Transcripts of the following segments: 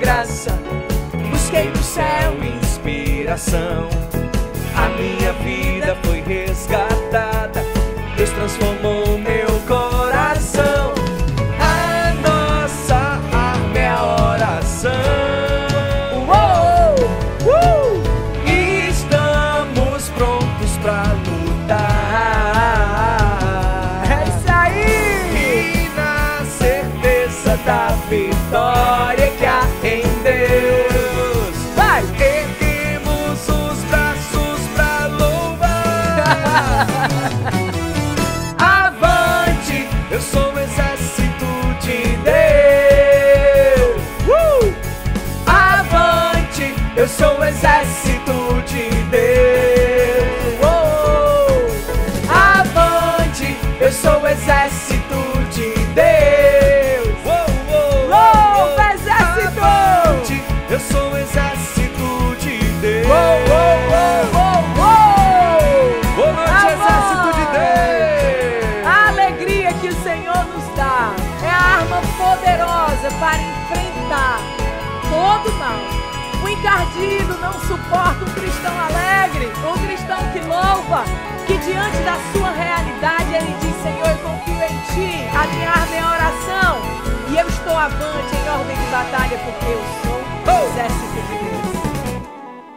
graça, Busquei no céu inspiração. A minha vida foi resgatada. Deus transformou meu sua realidade ele diz: Senhor, eu confio em ti, a minha arma é a oração, e eu estou avante em ordem de batalha porque eu sou o exército de Deus.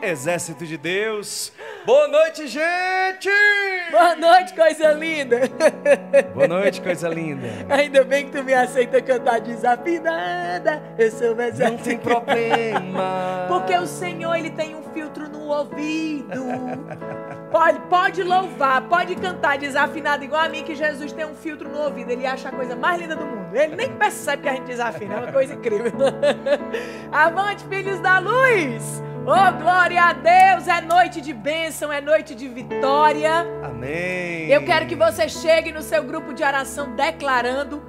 Exército de Deus. Boa noite, gente. Boa noite, coisa linda. Boa noite, coisa linda. Ainda bem que tu me aceita cantar desafinada. Eu sou mais Não tem problema. Porque o Senhor, ele tem um filtro no ouvido. Pode, pode louvar, pode cantar desafinado igual a mim, que Jesus tem um filtro no ouvido. Ele acha a coisa mais linda do mundo. Ele nem percebe que a gente desafina. É uma coisa incrível. Avante, filhos da luz! Oh, glória a Deus! É noite de bênção, é noite de vitória. Amém. Eu quero que você chegue no seu grupo de oração declarando,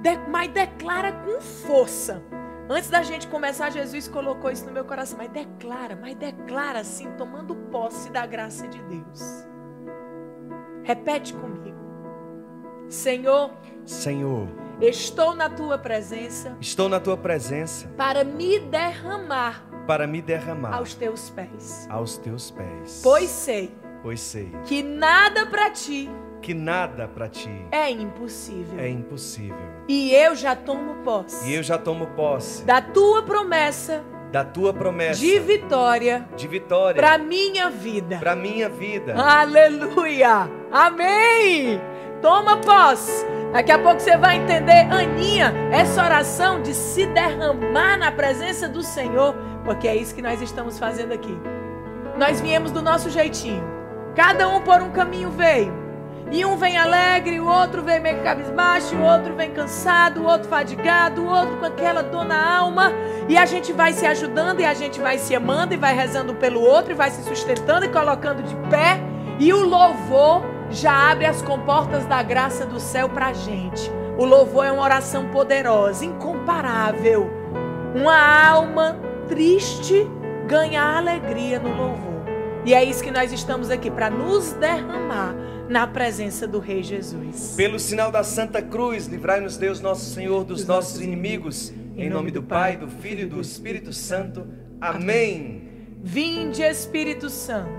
de- mas declara com força. Antes da gente começar, Jesus colocou isso no meu coração. Mas declara, mas declara assim, tomando posse da graça de Deus. Repete comigo. Senhor, Senhor, estou na tua presença estou na tua presença para me derramar para me derramar aos teus pés. aos teus pés. Pois sei pois sei que nada para ti que nada para ti é impossível. é impossível. E eu já tomo posse. E eu já tomo posse da tua promessa da tua promessa de vitória de vitória para minha vida. para minha vida. Aleluia! Amém! Toma posse. Daqui a pouco você vai entender, Aninha, essa oração de se derramar na presença do Senhor, porque é isso que nós estamos fazendo aqui. Nós viemos do nosso jeitinho. Cada um por um caminho veio. E um vem alegre, o outro vem meio cabisbaixo, o outro vem cansado, o outro fadigado, o outro com aquela dor na alma. E a gente vai se ajudando e a gente vai se amando e vai rezando pelo outro e vai se sustentando e colocando de pé. E o louvor já abre as comportas da graça do céu pra gente. O louvor é uma oração poderosa, incomparável. Uma alma triste ganha alegria no louvor. E é isso que nós estamos aqui para nos derramar na presença do Rei Jesus. Pelo sinal da Santa Cruz, livrai-nos Deus nosso Senhor dos, dos nossos inimigos. Em nome do Pai, do Filho e do Espírito Santo. Amém. Vinde, Espírito Santo,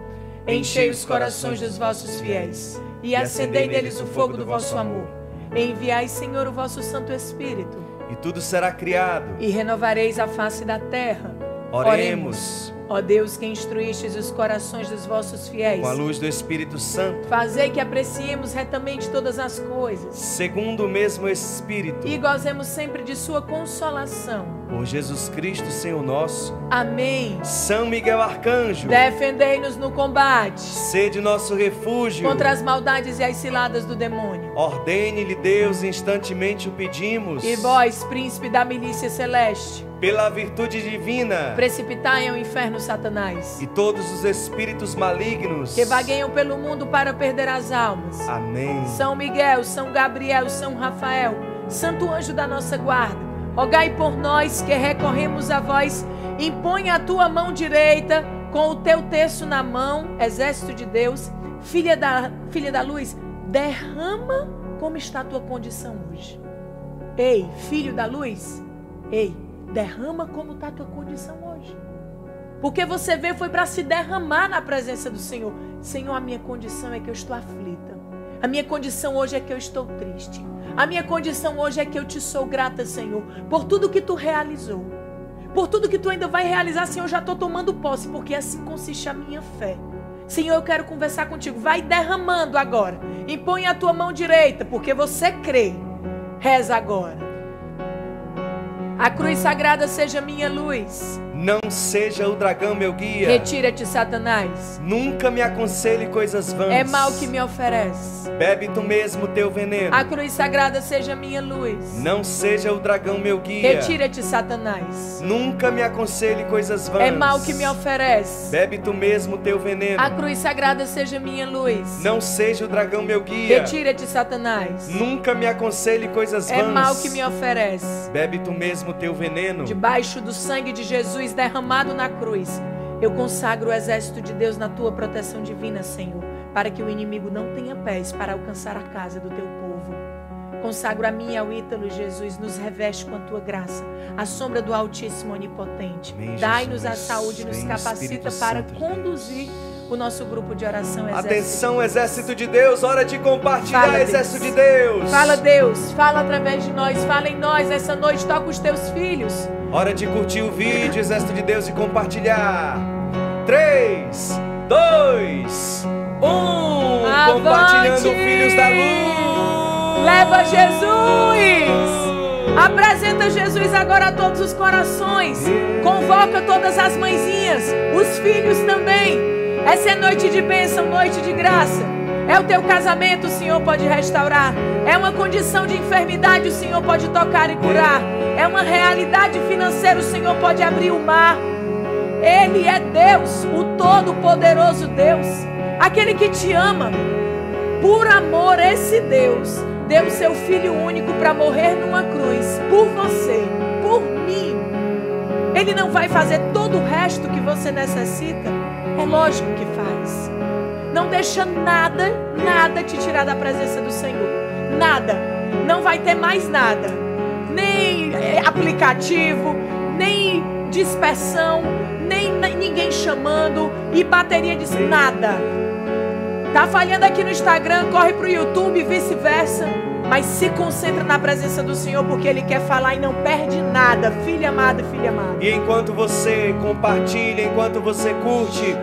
enchei os corações dos vossos fiéis e acendei neles o fogo do vosso amor. Enviai, Senhor, o vosso Santo Espírito. E tudo será criado. E renovareis a face da terra. Oremos. Ó Deus, que instruístes os corações dos vossos fiéis. Com a luz do Espírito Santo. Fazei que apreciemos retamente todas as coisas. Segundo o mesmo Espírito. E gozemos sempre de sua consolação. Por Jesus Cristo, Senhor nosso. Amém. São Miguel Arcanjo. Defendei-nos no combate. Sede nosso refúgio. Contra as maldades e as ciladas do demônio. Ordene-lhe Deus, instantemente o pedimos. E vós, príncipe da milícia celeste pela virtude divina, precipitai ao inferno Satanás e todos os espíritos malignos que vagueiam pelo mundo para perder as almas. Amém. São Miguel, São Gabriel, São Rafael, Santo anjo da nossa guarda, rogai por nós que recorremos a vós. Impõe a tua mão direita com o teu terço na mão, exército de Deus, filha da, filha da luz, derrama como está a tua condição hoje. Ei, filho da luz, ei, derrama como está a tua condição hoje. Porque você veio foi para se derramar na presença do Senhor. Senhor, a minha condição é que eu estou aflita. A minha condição hoje é que eu estou triste. A minha condição hoje é que eu te sou grata, Senhor, por tudo que tu realizou. Por tudo que tu ainda vai realizar, Senhor, eu já estou tomando posse, porque assim consiste a minha fé. Senhor, eu quero conversar contigo. Vai derramando agora. Impõe a tua mão direita, porque você crê. Reza agora. A cruz sagrada seja minha luz. Não seja o dragão meu guia. Retira-te, Satanás. Nunca me aconselhe coisas vãs. É mal que me oferece. Bebe tu mesmo teu veneno. A cruz sagrada seja minha luz. Não seja o dragão meu guia. Retira-te, Satanás. Nunca me aconselhe coisas vãs. É mal que me oferece. Bebe tu mesmo teu veneno. A cruz sagrada seja minha luz. Não seja o dragão meu guia. Retira-te, Satanás. Nunca me aconselhe coisas vãs. É mal que me oferece. Bebe tu mesmo teu veneno. Debaixo do sangue de Jesus derramado na cruz. Eu consagro o exército de Deus na tua proteção divina, Senhor, para que o inimigo não tenha pés para alcançar a casa do teu povo. Consagro a mim e ao Ítalo, Jesus, nos reveste com a tua graça, a sombra do Altíssimo Onipotente. Dai-nos a saúde e nos capacita para conduzir o nosso grupo de oração exército Atenção, de exército de Deus, hora de compartilhar, fala, exército Deus. de Deus. Fala, Deus, fala através de nós, fala em nós essa noite, toca os teus filhos. Hora de curtir o vídeo, exército de Deus, e compartilhar. 3, 2, 1. Avante. Compartilhando Filhos da Luz. Leva Jesus. Apresenta Jesus agora a todos os corações. Convoca todas as mãezinhas, os filhos também. Essa é noite de bênção, noite de graça. É o teu casamento, o Senhor pode restaurar. É uma condição de enfermidade, o Senhor pode tocar e curar. É uma realidade financeira, o Senhor pode abrir o mar. Ele é Deus, o Todo-Poderoso Deus, aquele que te ama. Por amor, esse Deus deu seu Filho único para morrer numa cruz por você, por mim. Ele não vai fazer todo o resto que você necessita. Lógico que faz. Não deixa nada, nada te tirar da presença do Senhor. Nada. Não vai ter mais nada. Nem é, aplicativo, nem dispersão, nem ninguém chamando e bateria de nada. Tá falhando aqui no Instagram, corre pro YouTube e vice-versa. Mas se concentra na presença do Senhor, porque Ele quer falar e não perde nada, filha amada, filha amada. E enquanto você compartilha, enquanto você curte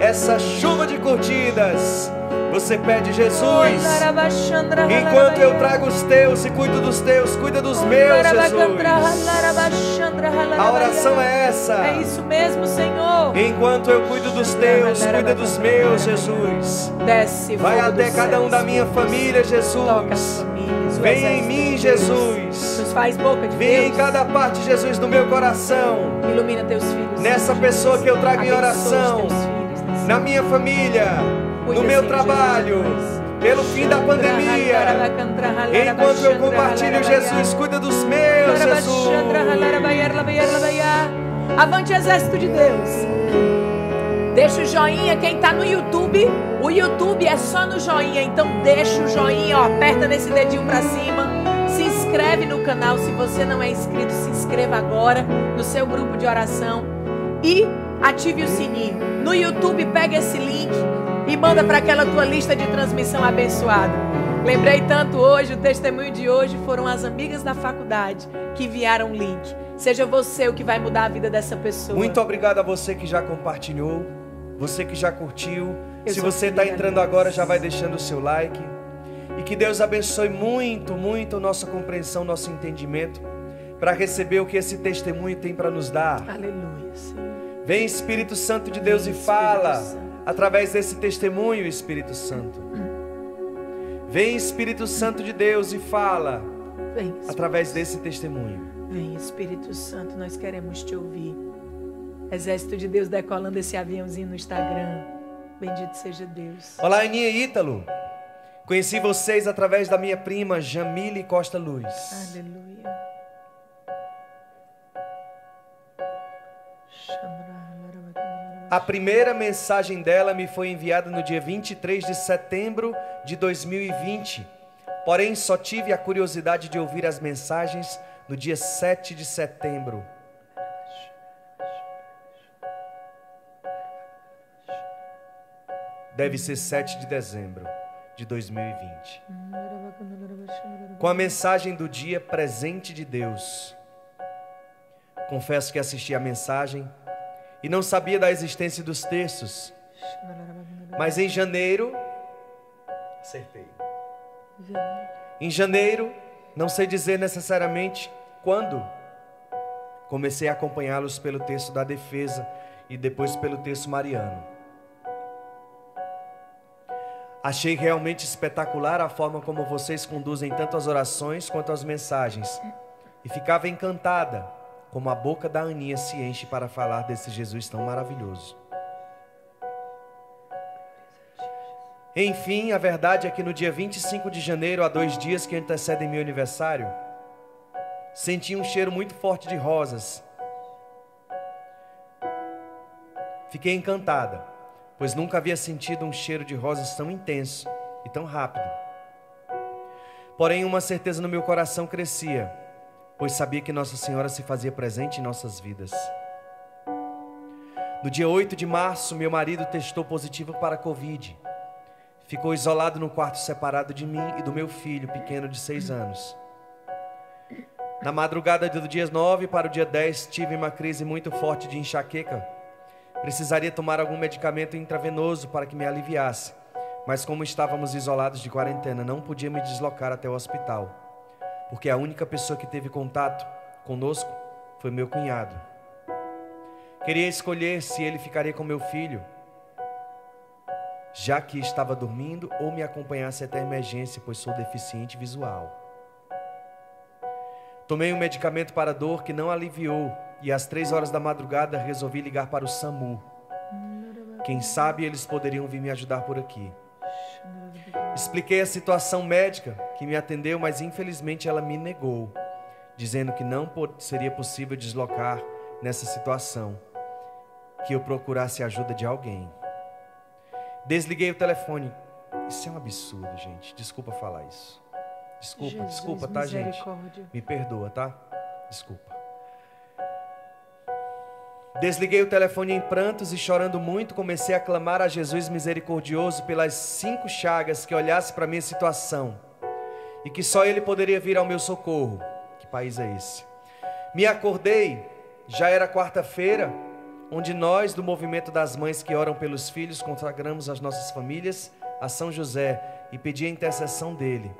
essa chuva de curtidas, Você pede, Jesus, enquanto eu trago os teus e cuido dos teus, cuida dos meus, Jesus. A oração é essa. É isso mesmo, Senhor. Enquanto eu cuido dos teus, cuida dos meus, Jesus. Desce, Vai até cada um da minha família, Jesus. Vem em mim. Jesus. Nos faz boca de Vem em cada parte, Jesus, do meu coração. Ilumina teus filhos. Nessa pessoa que eu trago em oração. Na minha família, no meu trabalho, pelo fim da pandemia. Enquanto eu compartilho Jesus, cuida dos meus, Jesus. Avante exército de Deus. Deixa o joinha, quem tá no YouTube, o YouTube é só no joinha, então deixa o joinha, ó, aperta nesse dedinho pra cima. Se inscreve no canal, se você não é inscrito, se inscreva agora no seu grupo de oração e ative o sininho. No YouTube, pega esse link e manda para aquela tua lista de transmissão abençoada. Lembrei tanto hoje, o testemunho de hoje foram as amigas da faculdade que enviaram o link. Seja você o que vai mudar a vida dessa pessoa. Muito obrigado a você que já compartilhou, você que já curtiu. Eu Se você está entrando agora, já vai deixando o seu like. E que Deus abençoe muito, muito nossa compreensão, nosso entendimento, para receber o que esse testemunho tem para nos dar. Aleluia, Senhor. Vem Espírito Santo de Deus e Vem, fala Espírito Santo. através desse testemunho, Espírito Santo. Vem Espírito Santo de Deus e fala Vem, através desse testemunho. Vem, Espírito Santo, nós queremos te ouvir. Exército de Deus decolando esse aviãozinho no Instagram. Bendito seja Deus. Olá, Aninha e Ítalo. Conheci vocês através da minha prima Jamile Costa Luz. Aleluia. A primeira mensagem dela me foi enviada no dia 23 de setembro de 2020. Porém, só tive a curiosidade de ouvir as mensagens no dia 7 de setembro. Deve ser 7 de dezembro de 2020. Com a mensagem do dia presente de Deus. Confesso que assisti a mensagem e não sabia da existência dos textos. Mas em janeiro, acertei. Em janeiro, não sei dizer necessariamente quando, comecei a acompanhá-los pelo texto da defesa e depois pelo texto mariano. Achei realmente espetacular a forma como vocês conduzem tanto as orações quanto as mensagens. E ficava encantada como a boca da Aninha se enche para falar desse Jesus tão maravilhoso. Enfim, a verdade é que no dia 25 de janeiro, há dois dias que antecedem meu aniversário, senti um cheiro muito forte de rosas. Fiquei encantada, pois nunca havia sentido um cheiro de rosas tão intenso e tão rápido. Porém, uma certeza no meu coração crescia, pois sabia que Nossa Senhora se fazia presente em nossas vidas. No dia 8 de março, meu marido testou positivo para a Covid. Ficou isolado no quarto separado de mim e do meu filho pequeno de seis anos. Na madrugada do dia 9 para o dia 10, tive uma crise muito forte de enxaqueca. Precisaria tomar algum medicamento intravenoso para que me aliviasse, mas como estávamos isolados de quarentena, não podia me deslocar até o hospital, porque a única pessoa que teve contato conosco foi meu cunhado. Queria escolher se ele ficaria com meu filho, já que estava dormindo, ou me acompanhasse até a emergência, pois sou deficiente visual. Tomei um medicamento para dor que não aliviou e às três horas da madrugada resolvi ligar para o SAMU. Quem sabe eles poderiam vir me ajudar por aqui. Expliquei a situação médica que me atendeu, mas infelizmente ela me negou, dizendo que não seria possível deslocar nessa situação, que eu procurasse a ajuda de alguém. Desliguei o telefone. Isso é um absurdo, gente. Desculpa falar isso. Desculpa, Jesus, desculpa, tá, gente? Me perdoa, tá? Desculpa. Desliguei o telefone em prantos e chorando muito, comecei a clamar a Jesus misericordioso pelas cinco chagas que olhasse para minha situação e que só Ele poderia vir ao meu socorro. Que país é esse? Me acordei, já era quarta-feira, onde nós, do movimento das mães que oram pelos filhos, consagramos as nossas famílias a São José e pedi a intercessão dele,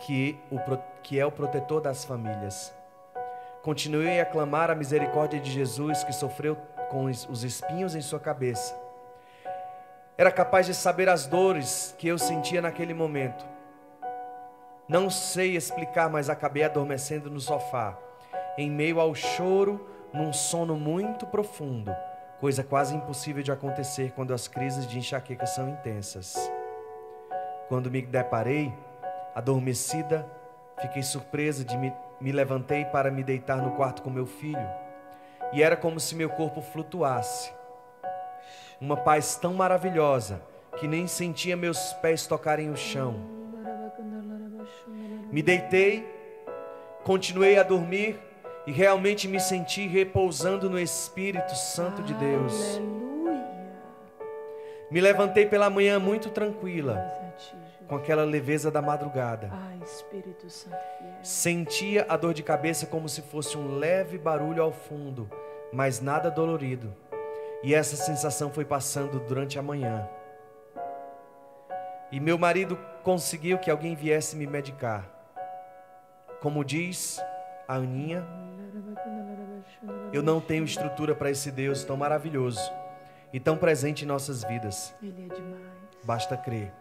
que, o, que é o protetor das famílias. Continuei a clamar a misericórdia de Jesus que sofreu com os espinhos em sua cabeça. Era capaz de saber as dores que eu sentia naquele momento. Não sei explicar, mas acabei adormecendo no sofá, em meio ao choro, num sono muito profundo, coisa quase impossível de acontecer quando as crises de enxaqueca são intensas. Quando me deparei, adormecida, fiquei surpresa de me, me levantei para me deitar no quarto com meu filho, e era como se meu corpo flutuasse. Uma paz tão maravilhosa que nem sentia meus pés tocarem o chão me deitei, continuei a dormir e realmente me senti repousando no Espírito Santo de Deus. Me levantei pela manhã muito tranquila, com aquela leveza da madrugada. Ai, Espírito Santo Sentia a dor de cabeça como se fosse um leve barulho ao fundo, mas nada dolorido. E essa sensação foi passando durante a manhã. E meu marido conseguiu que alguém viesse me medicar. Como diz a Aninha, eu não tenho estrutura para esse Deus tão maravilhoso e tão presente em nossas vidas. Ele é demais. Basta crer.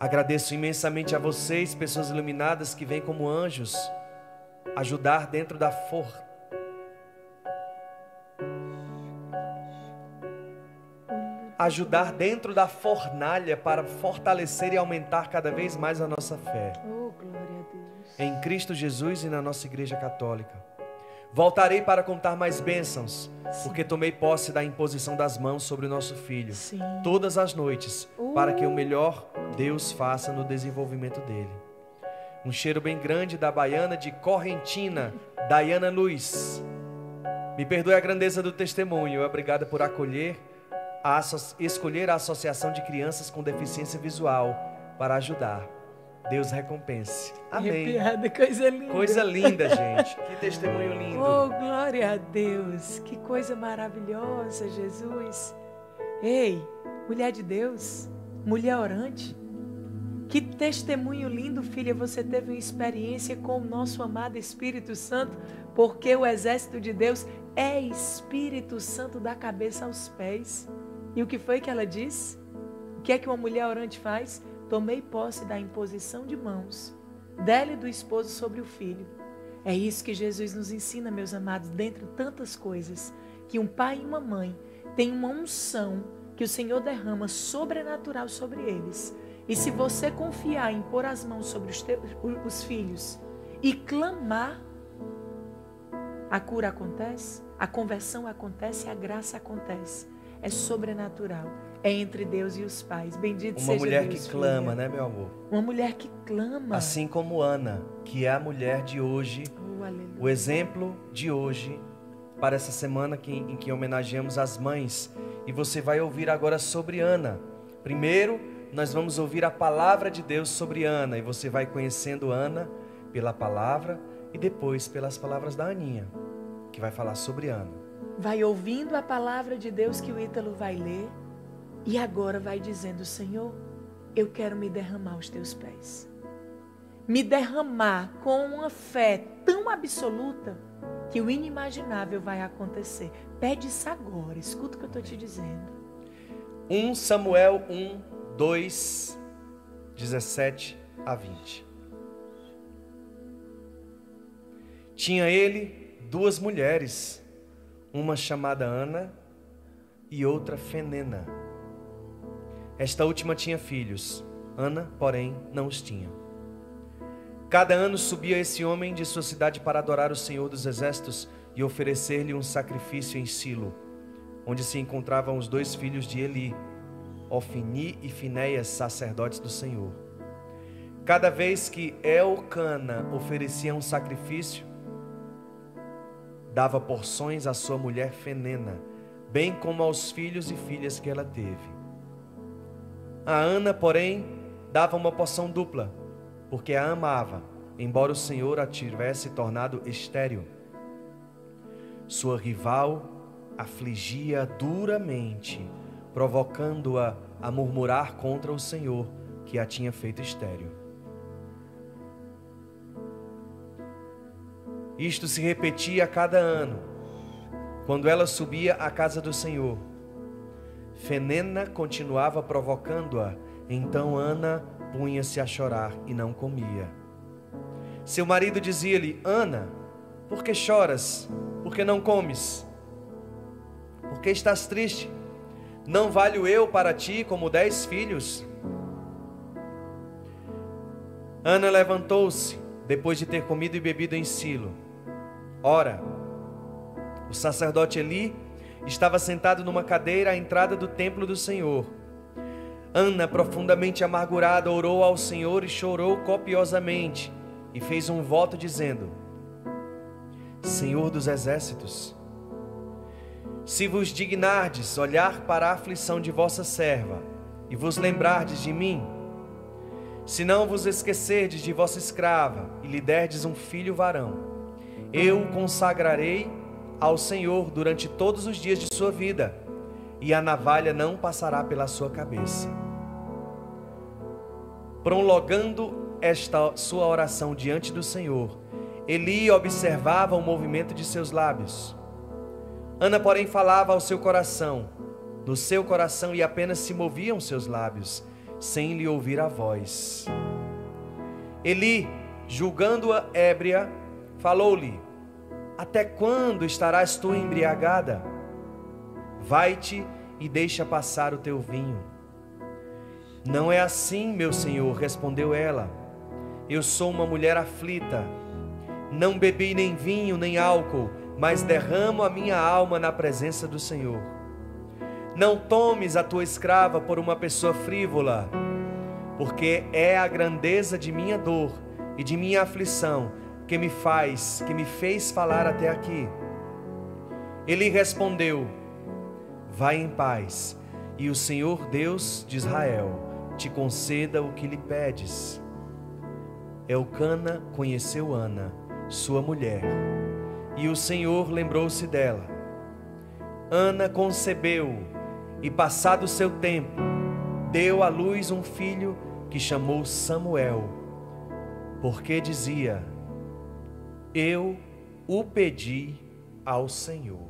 Agradeço imensamente a vocês, pessoas iluminadas que vêm como anjos ajudar dentro da força ajudar dentro da fornalha para fortalecer e aumentar cada vez mais a nossa fé. Oh, glória a Deus. Em Cristo Jesus e na nossa Igreja Católica. Voltarei para contar mais bênçãos, Sim. porque tomei posse da imposição das mãos sobre o nosso filho, Sim. todas as noites, uh. para que o melhor Deus faça no desenvolvimento dele. Um cheiro bem grande da baiana de Correntina, Dayana Luz. Me perdoe a grandeza do testemunho, obrigada por acolher a escolher a Associação de Crianças com Deficiência Visual para ajudar. Deus recompense. Amém. Arrepiada, coisa linda. Coisa linda, gente. Que testemunho lindo. Oh, glória a Deus. Que coisa maravilhosa, Jesus. Ei, mulher de Deus, mulher orante. Que testemunho lindo, filha. Você teve uma experiência com o nosso amado Espírito Santo, porque o exército de Deus é Espírito Santo da cabeça aos pés. E o que foi que ela disse? O que é que uma mulher orante faz? Tomei posse da imposição de mãos dela e do esposo sobre o filho. É isso que Jesus nos ensina, meus amados, dentre tantas coisas, que um pai e uma mãe têm uma unção que o Senhor derrama sobrenatural sobre eles. E se você confiar em pôr as mãos sobre os, teus, os filhos e clamar, a cura acontece, a conversão acontece, a graça acontece é sobrenatural. É entre Deus e os pais. Bendito Uma seja Deus. Uma mulher que clama, né, meu amor? Uma mulher que clama. Assim como Ana, que é a mulher de hoje. Oh, o exemplo de hoje para essa semana que, em que homenageamos as mães. E você vai ouvir agora sobre Ana. Primeiro, nós vamos ouvir a palavra de Deus sobre Ana. E você vai conhecendo Ana pela palavra e depois pelas palavras da Aninha, que vai falar sobre Ana vai ouvindo a palavra de Deus que o Ítalo vai ler e agora vai dizendo: Senhor, eu quero me derramar aos teus pés. Me derramar com uma fé tão absoluta que o inimaginável vai acontecer. Pede isso agora, escuta o que eu estou te dizendo. 1 Samuel 1, 2, 17 a 20. Tinha ele duas mulheres uma chamada Ana e outra Fenena. Esta última tinha filhos, Ana, porém, não os tinha. Cada ano subia esse homem de sua cidade para adorar o Senhor dos Exércitos e oferecer-lhe um sacrifício em Silo, onde se encontravam os dois filhos de Eli, Ofni e Finéias, sacerdotes do Senhor. Cada vez que Elcana oferecia um sacrifício, dava porções à sua mulher Fenena, bem como aos filhos e filhas que ela teve. A Ana, porém, dava uma porção dupla, porque a amava, embora o Senhor a tivesse tornado estéril. Sua rival afligia duramente, provocando-a a murmurar contra o Senhor que a tinha feito estéril. Isto se repetia a cada ano, quando ela subia à casa do Senhor. Fenena continuava provocando-a, então Ana punha-se a chorar e não comia. Seu marido dizia-lhe: Ana, por que choras? Por que não comes? Por que estás triste? Não valho eu para ti como dez filhos? Ana levantou-se, depois de ter comido e bebido em Silo. Ora, o sacerdote Eli estava sentado numa cadeira à entrada do templo do Senhor. Ana, profundamente amargurada, orou ao Senhor e chorou copiosamente, e fez um voto dizendo: Senhor dos exércitos, se vos dignardes olhar para a aflição de vossa serva e vos lembrardes de mim, se não vos esquecerdes de vossa escrava e lhe derdes um filho varão, eu o consagrarei ao Senhor durante todos os dias de sua vida, e a navalha não passará pela sua cabeça. Prolongando esta sua oração diante do Senhor, Eli observava o movimento de seus lábios. Ana, porém, falava ao seu coração, no seu coração, e apenas se moviam seus lábios, sem lhe ouvir a voz. Eli, julgando-a ébria, falou-lhe: Até quando estarás tu embriagada? Vai-te e deixa passar o teu vinho. Não é assim, meu senhor, respondeu ela. Eu sou uma mulher aflita. Não bebi nem vinho nem álcool, mas derramo a minha alma na presença do Senhor. Não tomes a tua escrava por uma pessoa frívola, porque é a grandeza de minha dor e de minha aflição que me faz, que me fez falar até aqui. Ele respondeu: Vai em paz, e o Senhor Deus de Israel te conceda o que lhe pedes. Elcana conheceu Ana, sua mulher, e o Senhor lembrou-se dela. Ana concebeu e, passado seu tempo, deu à luz um filho que chamou Samuel, porque dizia: Eu o pedi ao Senhor.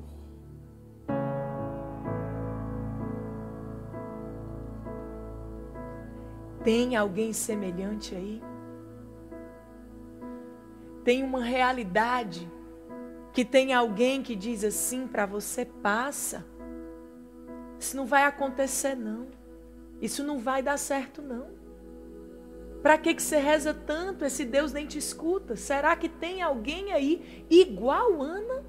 Tem alguém semelhante aí? Tem uma realidade que tem alguém que diz assim para você: passa. Isso não vai acontecer, não. Isso não vai dar certo, não. Para que, que você reza tanto? Esse Deus nem te escuta. Será que tem alguém aí igual Ana?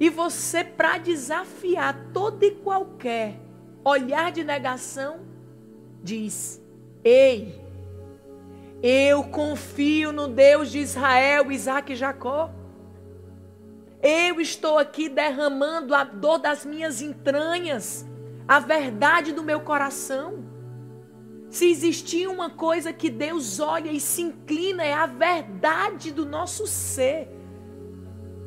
E você, para desafiar todo e qualquer olhar de negação, diz: Ei, eu confio no Deus de Israel, Isaac e Jacó. Eu estou aqui derramando a dor das minhas entranhas, a verdade do meu coração. Se existir uma coisa que Deus olha e se inclina, é a verdade do nosso ser.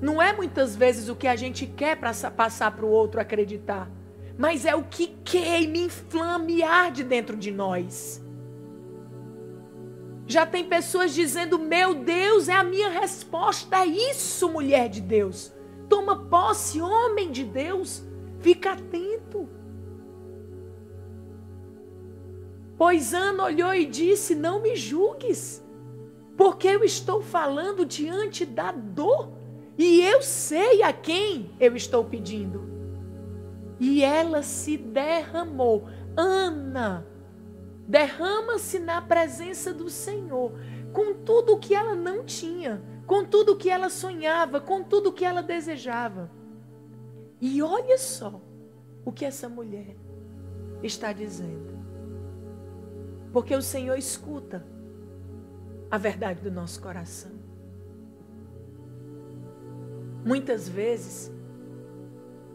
Não é muitas vezes o que a gente quer para passar para o outro acreditar, mas é o que queima, inflama e arde dentro de nós. Já tem pessoas dizendo: Meu Deus, é a minha resposta. É isso, mulher de Deus. Toma posse, homem de Deus. Fica atento. Pois Ana olhou e disse: Não me julgues, porque eu estou falando diante da dor e eu sei a quem eu estou pedindo. E ela se derramou. Ana derrama-se na presença do Senhor, com tudo o que ela não tinha, com tudo o que ela sonhava, com tudo o que ela desejava. E olha só o que essa mulher está dizendo. Porque o Senhor escuta a verdade do nosso coração. Muitas vezes,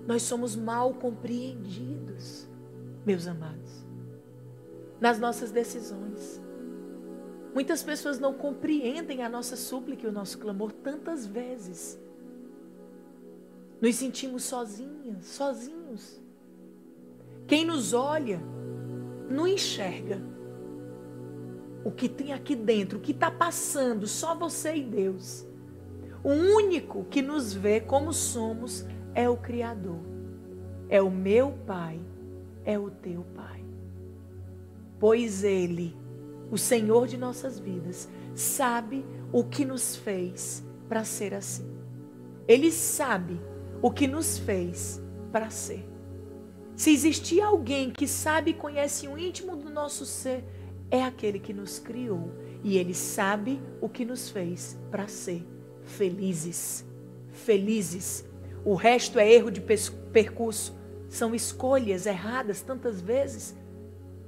nós somos mal compreendidos, meus amados nas nossas decisões. Muitas pessoas não compreendem a nossa súplica e o nosso clamor tantas vezes. Nos sentimos sozinhas, sozinhos. Quem nos olha não enxerga o que tem aqui dentro, o que está passando, só você e Deus. O único que nos vê como somos é o Criador. É o meu Pai, é o teu Pai. Pois Ele, o Senhor de nossas vidas, sabe o que nos fez para ser assim. Ele sabe o que nos fez para ser. Se existir alguém que sabe e conhece o íntimo do nosso ser, é aquele que nos criou. E ele sabe o que nos fez para ser felizes. Felizes. O resto é erro de percurso. São escolhas erradas tantas vezes.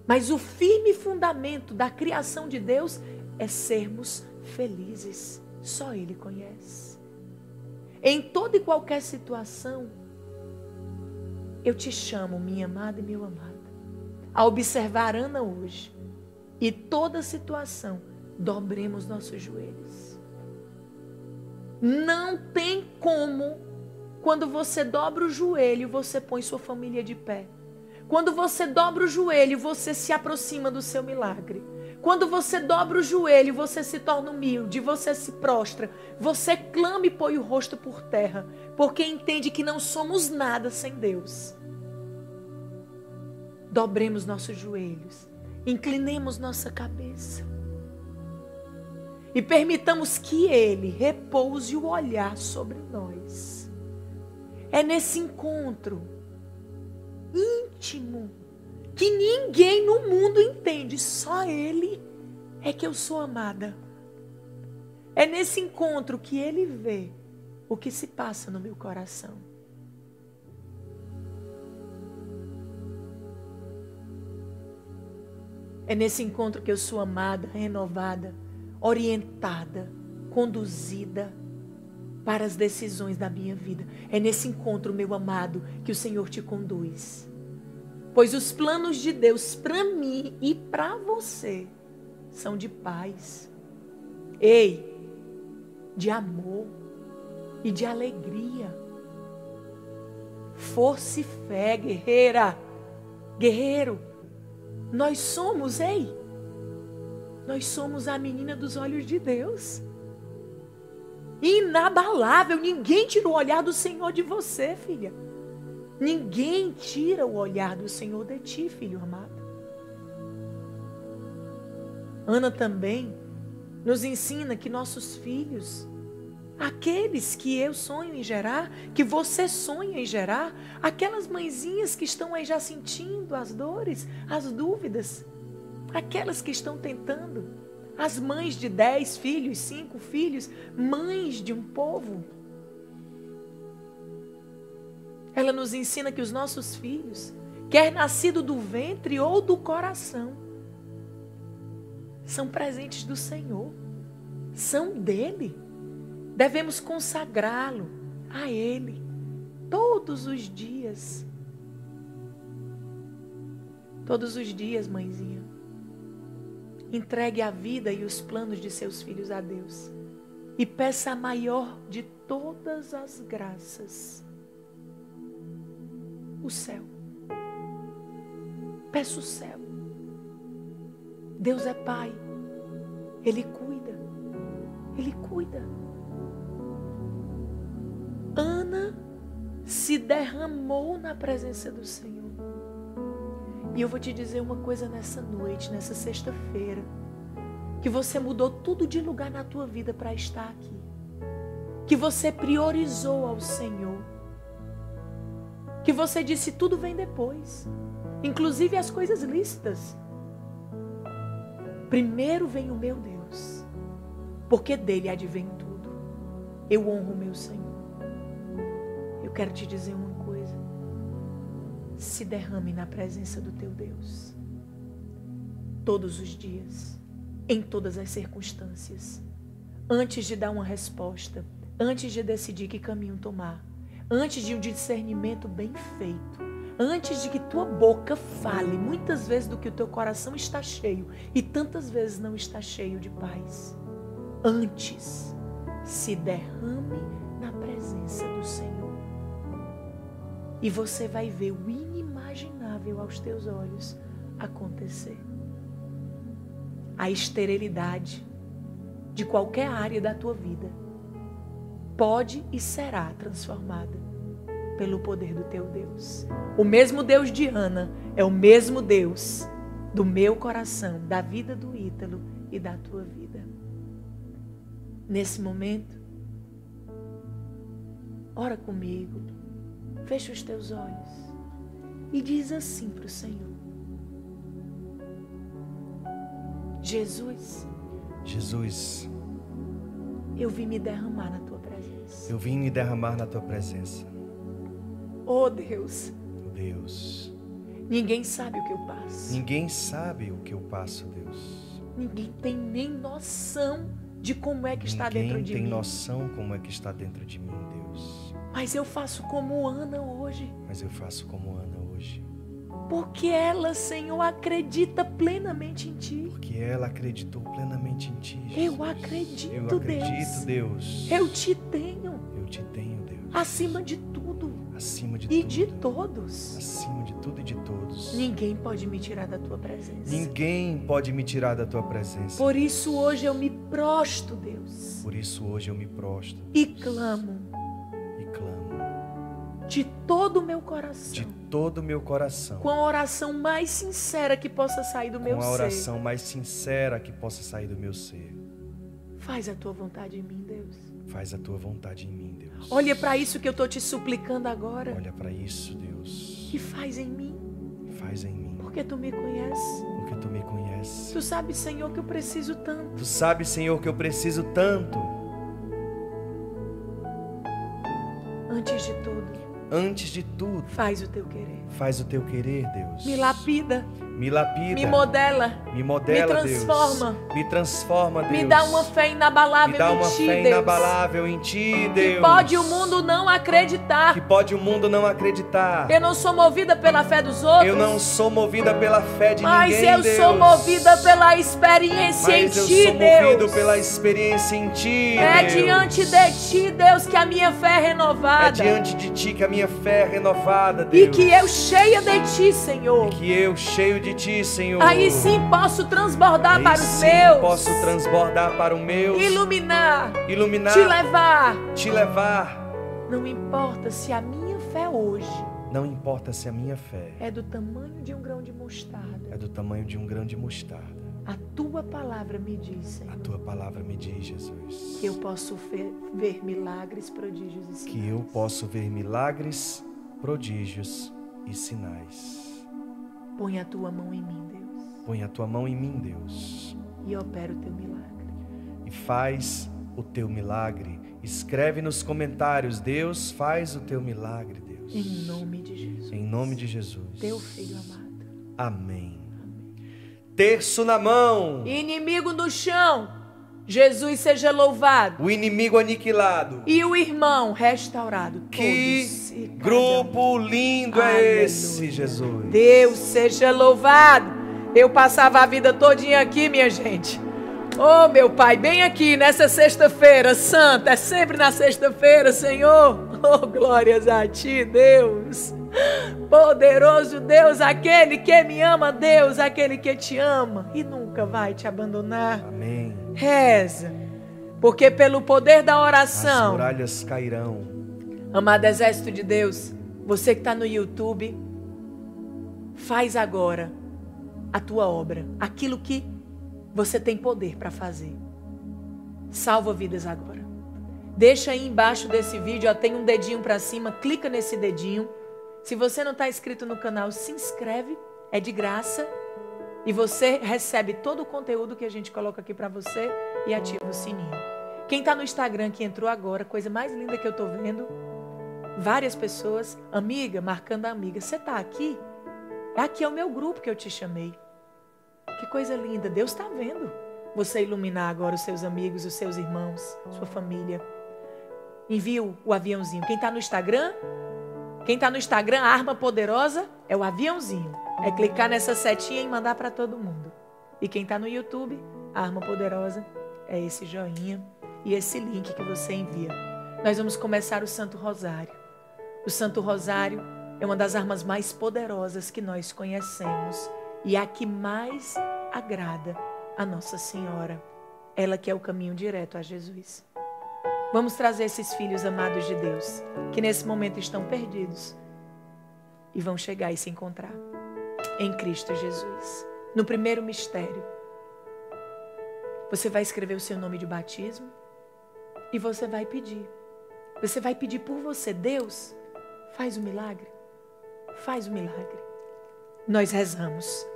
Mas o firme fundamento da criação de Deus é sermos felizes. Só Ele conhece. Em toda e qualquer situação, eu te chamo, minha amada e meu amado, a observar Ana hoje e toda situação, dobremos nossos joelhos. Não tem como, quando você dobra o joelho, você põe sua família de pé. Quando você dobra o joelho, você se aproxima do seu milagre. Quando você dobra o joelho, você se torna humilde, você se prostra, você clama e põe o rosto por terra, porque entende que não somos nada sem Deus. Dobremos nossos joelhos, inclinemos nossa cabeça e permitamos que Ele repouse o olhar sobre nós. É nesse encontro íntimo que ninguém no mundo entende, só Ele é que eu sou amada. É nesse encontro que Ele vê o que se passa no meu coração. É nesse encontro que eu sou amada, renovada, orientada, conduzida para as decisões da minha vida. É nesse encontro, meu amado, que o Senhor te conduz. Pois os planos de Deus para mim e para você são de paz. Ei, de amor e de alegria. Força e fé, guerreira, guerreiro. Nós somos, ei, nós somos a menina dos olhos de Deus. Inabalável, ninguém tira o olhar do Senhor de você, filha. Ninguém tira o olhar do Senhor de ti, filho amado. Ana também nos ensina que nossos filhos Aqueles que eu sonho em gerar, que você sonha em gerar, aquelas mãezinhas que estão aí já sentindo as dores, as dúvidas, aquelas que estão tentando, as mães de dez filhos, cinco filhos, mães de um povo. Ela nos ensina que os nossos filhos, quer nascido do ventre ou do coração, são presentes do Senhor, são dele. Devemos consagrá-lo a Ele todos os dias. Todos os dias, mãezinha. Entregue a vida e os planos de seus filhos a Deus. E peça a maior de todas as graças: o céu. Peça o céu. Deus é Pai. Ele cuida. Ele cuida. Se derramou na presença do Senhor. E eu vou te dizer uma coisa nessa noite, nessa sexta-feira, que você mudou tudo de lugar na tua vida para estar aqui. Que você priorizou ao Senhor. Que você disse tudo vem depois, inclusive as coisas lícitas. Primeiro vem o meu Deus, porque dele advém tudo. Eu honro o meu Senhor. Quero te dizer uma coisa. Se derrame na presença do teu Deus. Todos os dias, em todas as circunstâncias. Antes de dar uma resposta, antes de decidir que caminho tomar, antes de um discernimento bem feito, antes de que tua boca fale muitas vezes do que o teu coração está cheio e tantas vezes não está cheio de paz. Antes, se derrame na presença do Senhor. E você vai ver o inimaginável aos teus olhos acontecer. A esterilidade de qualquer área da tua vida pode e será transformada pelo poder do teu Deus. O mesmo Deus de Ana é o mesmo Deus do meu coração, da vida do Ítalo e da tua vida. Nesse momento, ora comigo, fecha os teus olhos e diz assim para o Senhor: Jesus, Jesus, eu vim me derramar na tua presença. eu vim me derramar na tua presença. Oh Deus, Deus, ninguém sabe o que eu passo. ninguém sabe o que eu passo, Deus. Ninguém tem nem noção de como é que está Ninguém dentro de tem mim. noção como é que está dentro de mim, Deus. Mas eu faço como Ana hoje. Mas eu faço como Ana hoje, Porque ela, Senhor, acredita plenamente em Ti. porque ela acreditou plenamente em ti. Eu Jesus. acredito, Eu acredito, Deus. Eu te tenho Eu te tenho, Deus. acima de tudo Acima de e tudo. de todos. Acima de tudo e de todos. Ninguém pode me tirar da Tua presença. Ninguém pode me tirar da tua presença. Por isso hoje eu me prosto, Deus, Por isso hoje eu me prostro e clamo e clamo de todo o meu de coração, todo o meu coração, com a oração mais sincera que possa sair do meu com a ser. oração mais sincera que possa sair do meu ser. Faz a tua vontade em mim, Deus. Faz a tua vontade em mim, Deus. Olha para isso que eu tô te suplicando agora Olha para isso, Deus. e faz em mim, Faz em mim, porque tu me conheces. porque tu me conheces. Tu sabes, Senhor, que eu preciso tanto. Tu sabes, Senhor, que eu preciso tanto. Antes de tudo, Antes de tudo, faz o teu querer. Faz o teu querer, Deus. Me lapida, Me lapida. me modela, Me modela, me transforma. Deus. Me transforma, Deus. me dá uma fé inabalável Me dá uma em ti, fé Deus. inabalável em ti, Que Deus. pode o mundo não acreditar. Que pode o mundo não acreditar. Eu não sou movida pela fé dos outros. Eu não sou movida pela fé de mas ninguém, eu Deus. sou movida pela experiência Mas em eu ti, sou movido Deus. pela experiência em ti, É Deus. diante de ti, Deus, que a minha fé é É renovada. diante de ti que a minha fé é renovada, E Deus. que eu, cheia de ti, Senhor, Que eu, cheio de ti, Senhor. aí sim posso transbordar aí para os meus, posso transbordar para o meu, iluminar, iluminar, te levar. te levar. Não importa se a minha fé hoje Não importa se a minha fé é do tamanho de um grão de mostarda. é do tamanho de um grão de mostarda. A tua palavra me diz, A Senhor, tua palavra me diz, Jesus, que eu posso ver, ver milagres, prodígios e sinais. que eu posso ver milagres, prodígios e sinais. Põe a tua mão em mim, Deus, Põe a tua mão em mim, Deus, e opera o teu milagre. e faz o teu milagre. Escreve nos comentários, Deus faz o teu milagre, Deus. Em nome de Jesus. Em nome de Jesus. Teu filho amado. Amém. Terço na mão, Inimigo no chão. Jesus seja louvado. o inimigo aniquilado. E o irmão restaurado. Que grupo lindo é Aleluia. esse, Jesus? Deus seja louvado. Eu passava a vida todinha aqui, minha gente. Oh, meu Pai, bem aqui nessa sexta-feira santa, é sempre na sexta-feira, Senhor. Oh, glórias a Ti, Deus. Poderoso Deus, aquele que me ama, Deus, aquele que te ama e nunca vai te abandonar. Amém. Reza, porque pelo poder da As oração, muralhas cairão. Amado exército de Deus, você que está no YouTube, faz agora a tua obra, aquilo que você tem poder para fazer. Salva vidas agora. Deixa aí embaixo desse vídeo, ó, tem um dedinho para cima, clica nesse dedinho. Se você não está inscrito no canal, se inscreve, é de graça. E você recebe todo o conteúdo que a gente coloca aqui para você e ativa o sininho. Quem está no Instagram que entrou agora, coisa mais linda que eu tô vendo, várias pessoas, amiga, marcando a amiga. Você está aqui? Aqui é o meu grupo que eu te chamei. Que coisa linda. Deus está vendo você iluminar agora os seus amigos, os seus irmãos, sua família. Envie o, o aviãozinho. Quem está no Instagram? Quem está no Instagram, a arma poderosa é o aviãozinho. É clicar nessa setinha e mandar para todo mundo. E quem está no YouTube, a arma poderosa é esse joinha e esse link que você envia. Nós vamos começar o Santo Rosário. O Santo Rosário é uma das armas mais poderosas que nós conhecemos e a que mais agrada a Nossa Senhora. Ela que é o caminho direto a Jesus. Vamos trazer esses filhos amados de Deus, que nesse momento estão perdidos, e vão chegar e se encontrar em Cristo Jesus. No primeiro mistério, você vai escrever o seu nome de batismo e você vai pedir. Você vai pedir por você, Deus, faz o um milagre. Faz o um milagre. Nós rezamos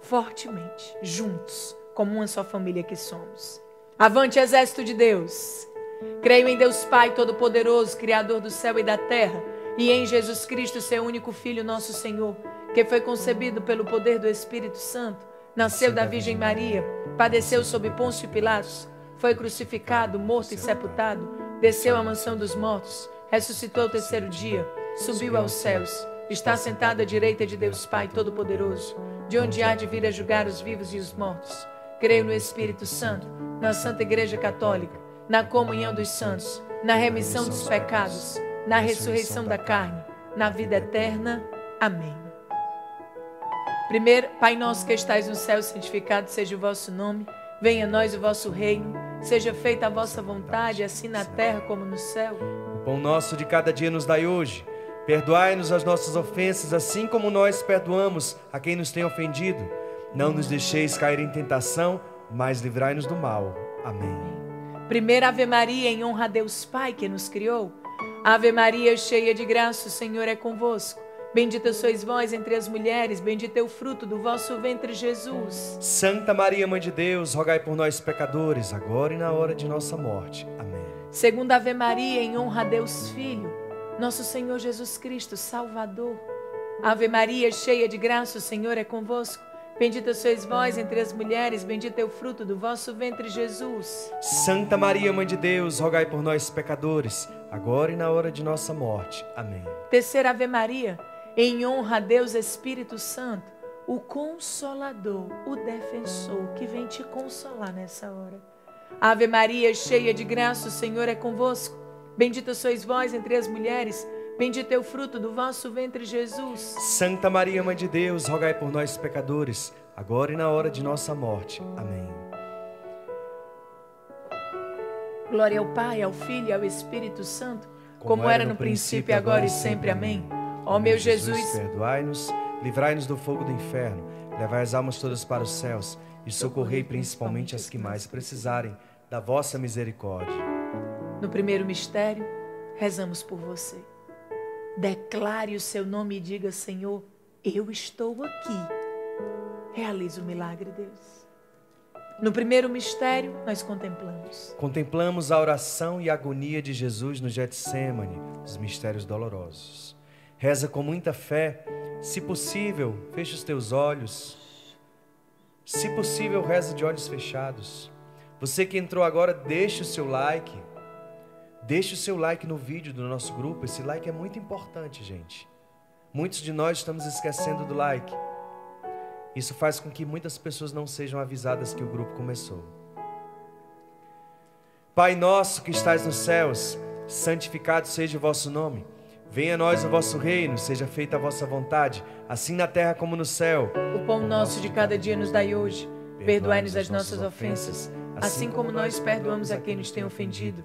fortemente, juntos, como uma só família que somos. Avante, exército de Deus. Creio em Deus Pai Todo-Poderoso, Criador do céu e da terra, e em Jesus Cristo, seu único Filho, nosso Senhor, que foi concebido pelo poder do Espírito Santo, nasceu da Virgem Maria, padeceu sob Pôncio Pilatos, foi crucificado, morto e sepultado, desceu à mansão dos mortos, ressuscitou ao terceiro dia, subiu aos céus, está sentado à direita de Deus Pai Todo-Poderoso, de onde há de vir a julgar os vivos e os mortos. Creio no Espírito Santo, na Santa Igreja Católica, na comunhão dos santos, na remissão dos pecados, na ressurreição da carne, na vida eterna. Amém. Primeiro, Pai nosso que estais no céu, santificado seja o vosso nome. Venha a nós o vosso reino. Seja feita a vossa vontade, assim na terra como no céu. O pão nosso de cada dia nos dai hoje. Perdoai-nos as nossas ofensas, assim como nós perdoamos a quem nos tem ofendido. Não nos deixeis cair em tentação, mas livrai-nos do mal. Amém. Primeira Ave Maria em honra a Deus Pai que nos criou. Ave Maria, cheia de graça, o Senhor é convosco. Bendita sois vós entre as mulheres, bendito é o fruto do vosso ventre, Jesus. Santa Maria, Mãe de Deus, rogai por nós, pecadores, agora e na hora de nossa morte. Amém. Segunda Ave Maria, em honra a Deus Filho, nosso Senhor Jesus Cristo, Salvador. Ave Maria, cheia de graça, o Senhor é convosco. Bendita sois vós entre as mulheres, bendito é o fruto do vosso ventre, Jesus. Santa Maria, Mãe de Deus, rogai por nós, pecadores, agora e na hora de nossa morte. Amém. Terceira Ave Maria, em honra a Deus Espírito Santo, o Consolador, o Defensor, que vem te consolar nessa hora. Ave Maria, cheia de graça, o Senhor é convosco. Bendita sois vós entre as mulheres, bendito é o fruto do vosso ventre, Jesus. Santa Maria, Mãe de Deus, rogai por nós, pecadores, agora e na hora de nossa morte. Amém. Glória ao Pai, ao Filho e ao Espírito Santo, como, como era no princípio, agora e sempre. Amém. Ó meu Jesus, perdoai-nos, livrai-nos do fogo do inferno, levai as almas todas para os céus e socorrei principalmente as que mais precisarem da vossa misericórdia. No primeiro mistério, rezamos por você. Declare o seu nome e diga: Senhor, eu estou aqui. Realize o milagre, Deus. No primeiro mistério, nós contemplamos. Contemplamos a oração e a agonia de Jesus no Getsemane, os mistérios dolorosos. Reza com muita fé. Se possível, feche os teus olhos. Se possível, reza de olhos fechados. Você que entrou agora, deixe o seu like. Deixe o seu like no vídeo do nosso grupo. Esse like é muito importante, gente. Muitos de nós estamos esquecendo do like. Isso faz com que muitas pessoas não sejam avisadas que o grupo começou. Pai nosso que estais nos céus, santificado seja o vosso nome. Venha a nós o vosso reino, seja feita a vossa vontade, assim na terra como no céu. O pão nosso de cada dia nos dai hoje. Perdoai-nos as nossas ofensas, assim como nós perdoamos a quem nos tem ofendido.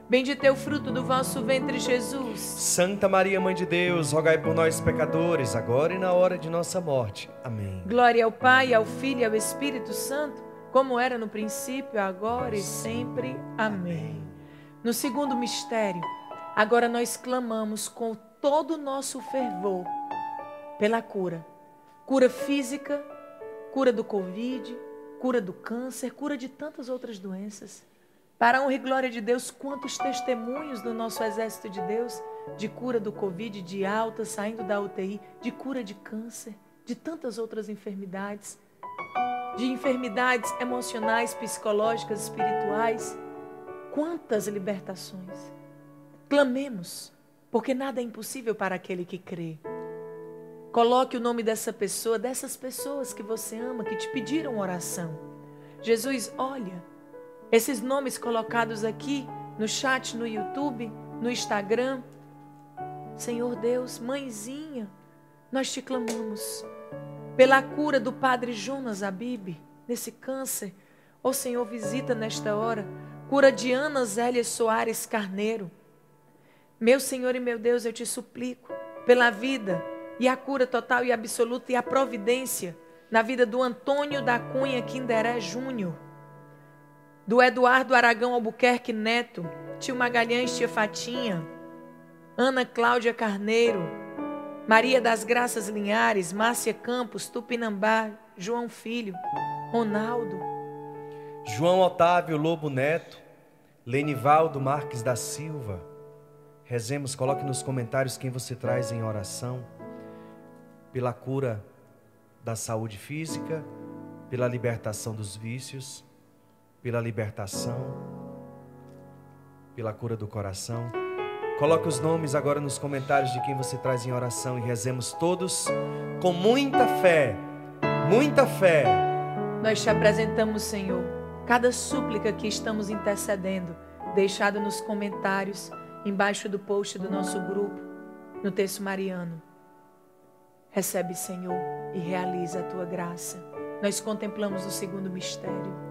Bendito é o fruto do vosso ventre, Jesus. Santa Maria, Mãe de Deus, rogai por nós, pecadores, agora e na hora de nossa morte. Amém. Glória ao Pai, ao Filho e ao Espírito Santo, como era no princípio, agora e sempre. Amém. No segundo mistério, Agora nós clamamos com todo o nosso fervor pela cura. Cura física, cura do Covid, cura do câncer, cura de tantas outras doenças. Para a honra e glória de Deus, quantos testemunhos do nosso exército de Deus de cura do Covid, de alta, saindo da UTI, de cura de câncer, de tantas outras enfermidades, de enfermidades emocionais, psicológicas, espirituais. Quantas libertações. Clamemos, porque nada é impossível para aquele que crê. Coloque o nome dessa pessoa, dessas pessoas que você ama, que te pediram oração. Jesus, olha, esses nomes colocados aqui no chat, no YouTube, no Instagram. Senhor Deus, mãezinha, nós te clamamos pela cura do padre Jonas Abib, nesse câncer. Ó oh, Senhor, visita nesta hora. Cura de Ana Zélia Soares Carneiro. Meu Senhor e meu Deus, eu te suplico pela vida e a cura total e absoluta e a providência na vida do Antônio da Cunha Quinderé Júnior, do Eduardo Aragão Albuquerque Neto, tio Magalhães, tia Fatinha, Ana Cláudia Carneiro, Maria das Graças Linhares, Márcia Campos, Tupinambá, João Filho, Ronaldo, João Otávio Lobo Neto, Lenivaldo Marques da Silva, Rezemos, coloque nos comentários quem você traz em oração pela cura da saúde física, pela libertação dos vícios, pela libertação, pela cura do coração. Coloque os nomes agora nos comentários de quem você traz em oração e rezemos todos com muita fé, muita fé. Nós te apresentamos, Senhor, cada súplica que estamos intercedendo, deixada nos comentários embaixo do post do nosso grupo, no texto mariano. Recebe, Senhor, e realiza a tua graça. Nós contemplamos o segundo mistério.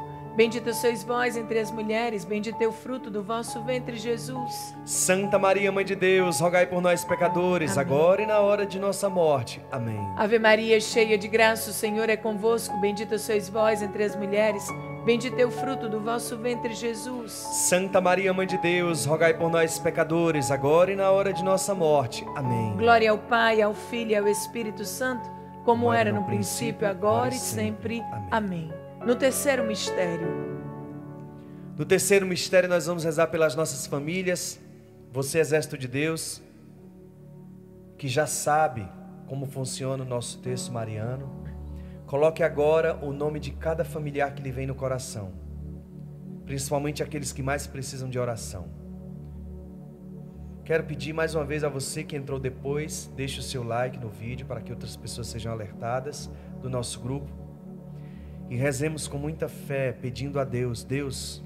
Bendita sois vós entre as mulheres, bendito é o fruto do vosso ventre, Jesus. Santa Maria, Mãe de Deus, rogai por nós, pecadores, Amém. agora e na hora de nossa morte. Amém. Ave Maria, cheia de graça, o Senhor é convosco. Bendita sois vós entre as mulheres, bendito é o fruto do vosso ventre, Jesus. Santa Maria, Mãe de Deus, rogai por nós, pecadores, agora e na hora de nossa morte. Amém. Glória ao Pai, ao Filho e ao Espírito Santo, como era no no princípio, princípio, agora e sempre. sempre. Amém. No terceiro mistério, No terceiro mistério, nós vamos rezar pelas nossas famílias. Você, exército de Deus, que já sabe como funciona o nosso texto mariano, coloque agora o nome de cada familiar que lhe vem no coração, principalmente aqueles que mais precisam de oração. Quero pedir mais uma vez a você que entrou depois, deixe o seu like no vídeo para que outras pessoas sejam alertadas do nosso grupo. E rezemos com muita fé, pedindo a Deus: Deus,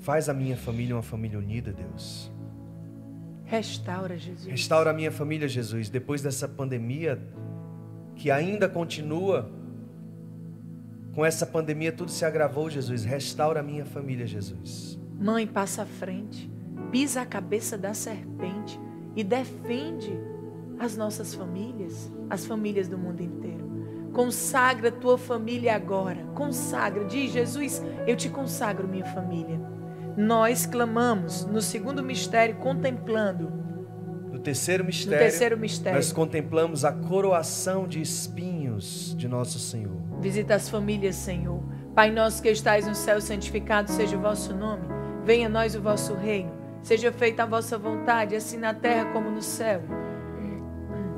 faz a minha família uma família unida, Deus. restaura, Jesus. Restaura a minha família, Jesus, depois dessa pandemia que ainda continua. Com essa pandemia tudo se agravou, Jesus. Restaura a minha família, Jesus. Mãe, passa à frente, pisa a cabeça da serpente e defende as nossas famílias, as famílias do mundo inteiro. Consagra tua família agora. Consagra. Diz Jesus, eu te consagro minha família. Nós clamamos no segundo mistério, contemplando. No terceiro No mistério, terceiro mistério, nós contemplamos a coroação de espinhos de nosso Senhor. visita as famílias, Senhor. Pai nosso que estais no céu, santificado seja o vosso nome. Venha a nós o vosso reino. Seja feita a vossa vontade, assim na terra como no céu.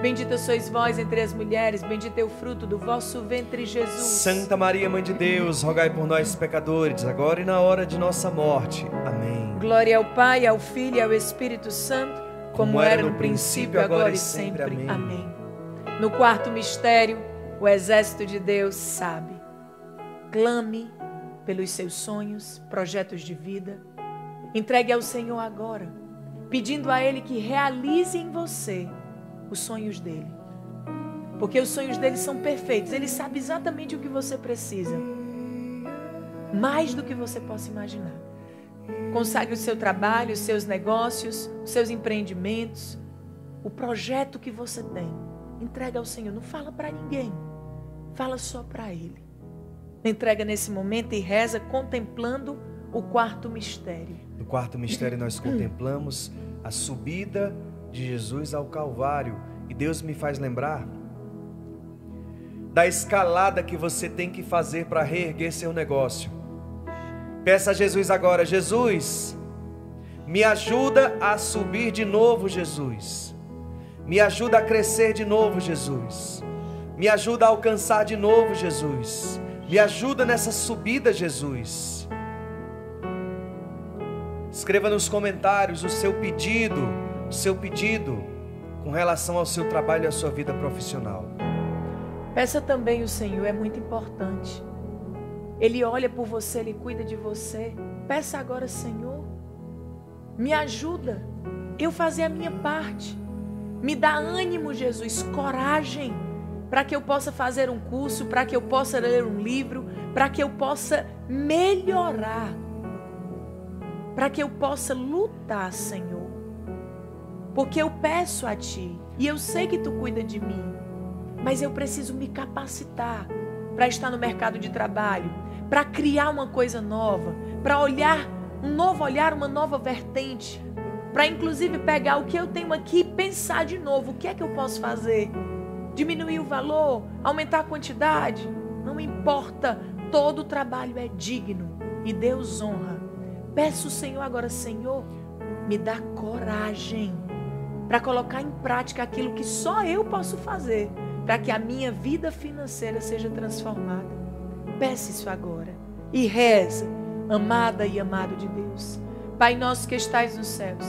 Bendita sois vós entre as mulheres, bendito é o fruto do vosso ventre, Jesus. Santa Maria, Mãe de Deus, rogai por nós, pecadores, agora e na hora de nossa morte. Amém. Glória ao Pai, ao Filho e ao Espírito Santo, como, como era no princípio, agora e sempre. Amém. Amém. No quarto mistério, o exército de Deus sabe. Clame pelos seus sonhos, projetos de vida. Entregue ao Senhor agora, pedindo a Ele que realize em você os sonhos dele. Porque os sonhos dele são perfeitos. Ele sabe exatamente o que você precisa. Mais do que você possa imaginar. Consagre o seu trabalho, os seus negócios, os seus empreendimentos, o projeto que você tem. Entrega ao Senhor. Não fala para ninguém. Fala só para Ele. Entrega nesse momento e reza contemplando o quarto mistério. No quarto mistério nós contemplamos a subida de Jesus ao Calvário. E Deus me faz lembrar da escalada que você tem que fazer para reerguer seu negócio. Peça a Jesus agora: Jesus, me ajuda a subir de novo, Jesus. Me ajuda a crescer de novo, Jesus. Me ajuda a alcançar de novo, Jesus. Me ajuda nessa subida, Jesus. Escreva nos comentários o seu pedido seu pedido com relação ao seu trabalho e à sua vida profissional. Peça também o Senhor, é muito importante. Ele olha por você, ele cuida de você. Peça agora, Senhor, me ajuda eu fazer a minha parte. Me dá ânimo, Jesus, coragem, para que eu possa fazer um curso, para que eu possa ler um livro, para que eu possa melhorar, para que eu possa lutar, Senhor porque eu peço a ti e eu sei que tu cuida de mim, mas eu preciso me capacitar para estar no mercado de trabalho, para criar uma coisa nova, para olhar um novo olhar, uma nova vertente, para inclusive pegar o que eu tenho aqui e pensar de novo, o que é que eu posso fazer? Diminuir o valor, aumentar a quantidade, não importa, todo trabalho é digno e Deus honra. Peço o Senhor agora, Senhor, me dá coragem para colocar em prática aquilo que só eu posso fazer para que a minha vida financeira seja transformada. Peça isso agora e reza, amada e amado de Deus. Pai nosso que estais nos céus,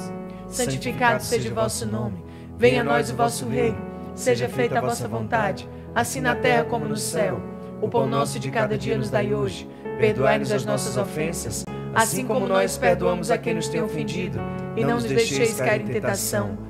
santificado, santificado seja o vosso nome. Venha a nós o vosso reino. Seja feita a vossa vontade, assim na terra como no céu. O pão nosso de cada dia nos dai hoje. Perdoai-nos as nossas ofensas, assim como nós perdoamos a quem nos tem ofendido, e não nos deixeis cair em tentação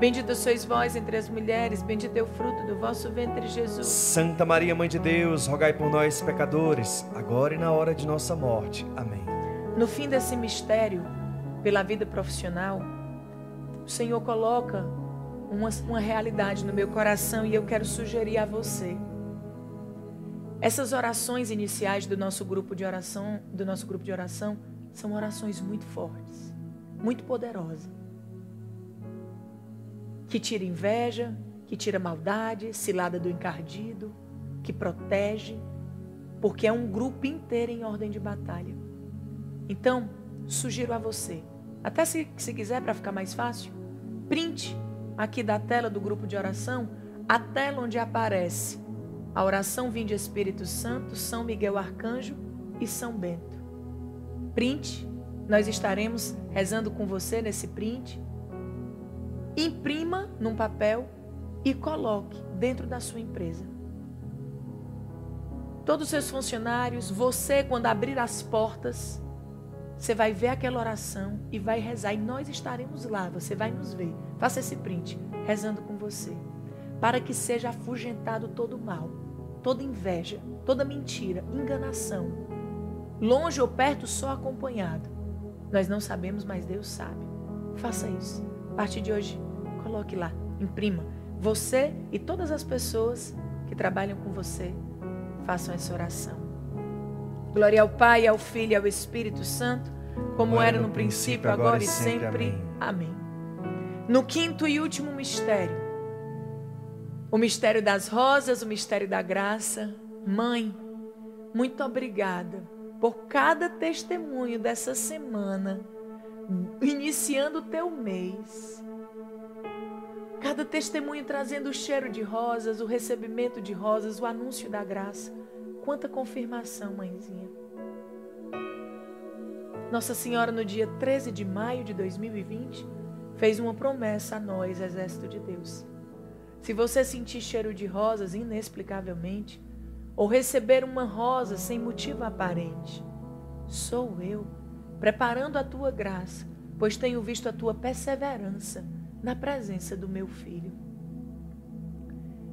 Bendito sois vós entre as mulheres, bendito é o fruto do vosso ventre, Jesus. Santa Maria, Mãe de Deus, rogai por nós, pecadores, agora e na hora de nossa morte. Amém. No fim desse mistério, pela vida profissional, o Senhor coloca uma, uma realidade no meu coração e eu quero sugerir a você. Essas orações iniciais do nosso grupo de oração, do nosso grupo de oração, são orações muito fortes, muito poderosas que tira inveja, que tira maldade, cilada do encardido, que protege, porque é um grupo inteiro em ordem de batalha. Então, sugiro a você, até se, se quiser para ficar mais fácil, print aqui da tela do grupo de oração, a tela onde aparece a oração Vinde Espírito Santo, São Miguel Arcanjo e São Bento. Print, nós estaremos rezando com você nesse print imprima num papel e coloque dentro da sua empresa. Todos os seus funcionários, você, quando abrir as portas, você vai ver aquela oração e vai rezar. E nós estaremos lá, você vai nos ver. Faça esse print, rezando com você. Para que seja afugentado todo mal, toda inveja, toda mentira, enganação. Longe ou perto, só acompanhado. Nós não sabemos, mas Deus sabe. Faça isso. A partir de hoje, coloque lá, imprima. Você e todas as pessoas que trabalham com você façam essa oração. Glória ao Pai, ao Filho e ao Espírito Santo, como era no princípio, agora e sempre. Amém. No quinto e último mistério, o mistério das rosas, o mistério da graça. Mãe, muito obrigada por cada testemunho dessa semana, iniciando o teu mês. Cada testemunho trazendo o cheiro de rosas, o recebimento de rosas, o anúncio da graça. Quanta confirmação, mãezinha. Nossa Senhora, no dia 13 de maio de 2020, fez uma promessa a nós, Exército de Deus. Se você sentir cheiro de rosas inexplicavelmente, ou receber uma rosa sem motivo aparente, sou eu, preparando a tua graça, pois tenho visto a tua perseverança na presença do meu filho.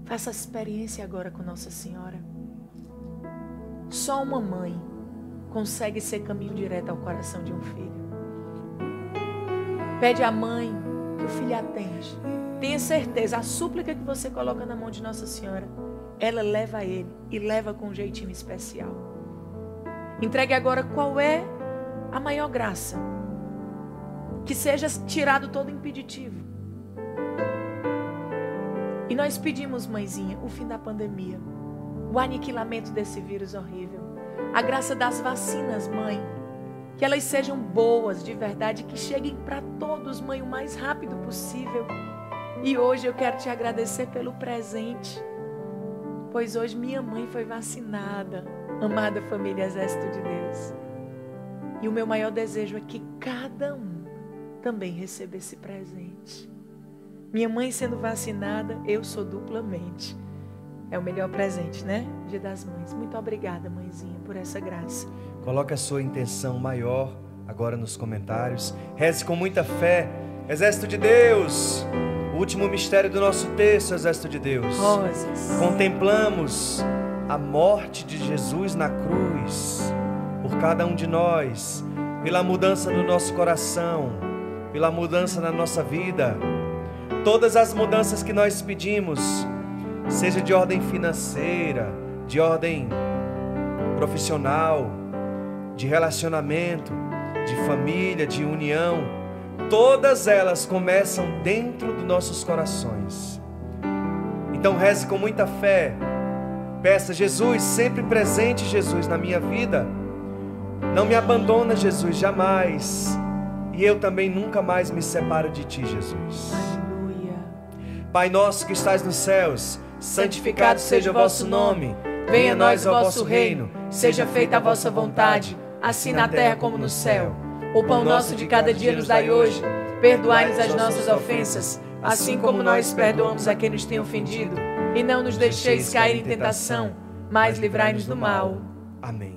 Faça a experiência agora com Nossa Senhora. Só uma mãe consegue ser caminho direto ao coração de um filho. Pede à mãe que o filho atende. Tenha certeza, a súplica que você coloca na mão de Nossa Senhora, ela leva a ele e leva com um jeitinho especial. Entregue agora qual é a maior graça. Que seja tirado todo impeditivo. E nós pedimos, mãezinha, o fim da pandemia, o aniquilamento desse vírus horrível, a graça das vacinas, mãe, que elas sejam boas de verdade, que cheguem para todos, mãe, o mais rápido possível. E hoje eu quero te agradecer pelo presente, pois hoje minha mãe foi vacinada, amada família Exército de Deus. E o meu maior desejo é que cada um também receba esse presente. Minha mãe sendo vacinada, eu sou duplamente. É o melhor presente, né? Dia das Mães. Muito obrigada, mãezinha, por essa graça. Coloque a sua intenção maior agora nos comentários. Reze com muita fé. Exército de Deus. O último mistério do nosso texto, Exército de Deus. Rosas. Contemplamos a morte de Jesus na cruz por cada um de nós, pela mudança no nosso coração, pela mudança na nossa vida todas as mudanças que nós pedimos, seja de ordem financeira, de ordem profissional, de relacionamento, de família, de união, todas elas começam dentro dos nossos corações. Então reze com muita fé. Peça Jesus, sempre presente Jesus na minha vida. Não me abandona, Jesus, jamais. E eu também nunca mais me separo de ti, Jesus. Pai nosso que estás nos céus, santificado seja o vosso nome. Venha a nós o vosso reino. Seja feita a vossa vontade, assim na terra como no céu. O pão nosso de cada dia nos dai hoje. Perdoai-nos as nossas ofensas, assim como nós perdoamos a quem nos tem ofendido. E não nos deixeis cair em tentação, mas livrai-nos do mal. Amém.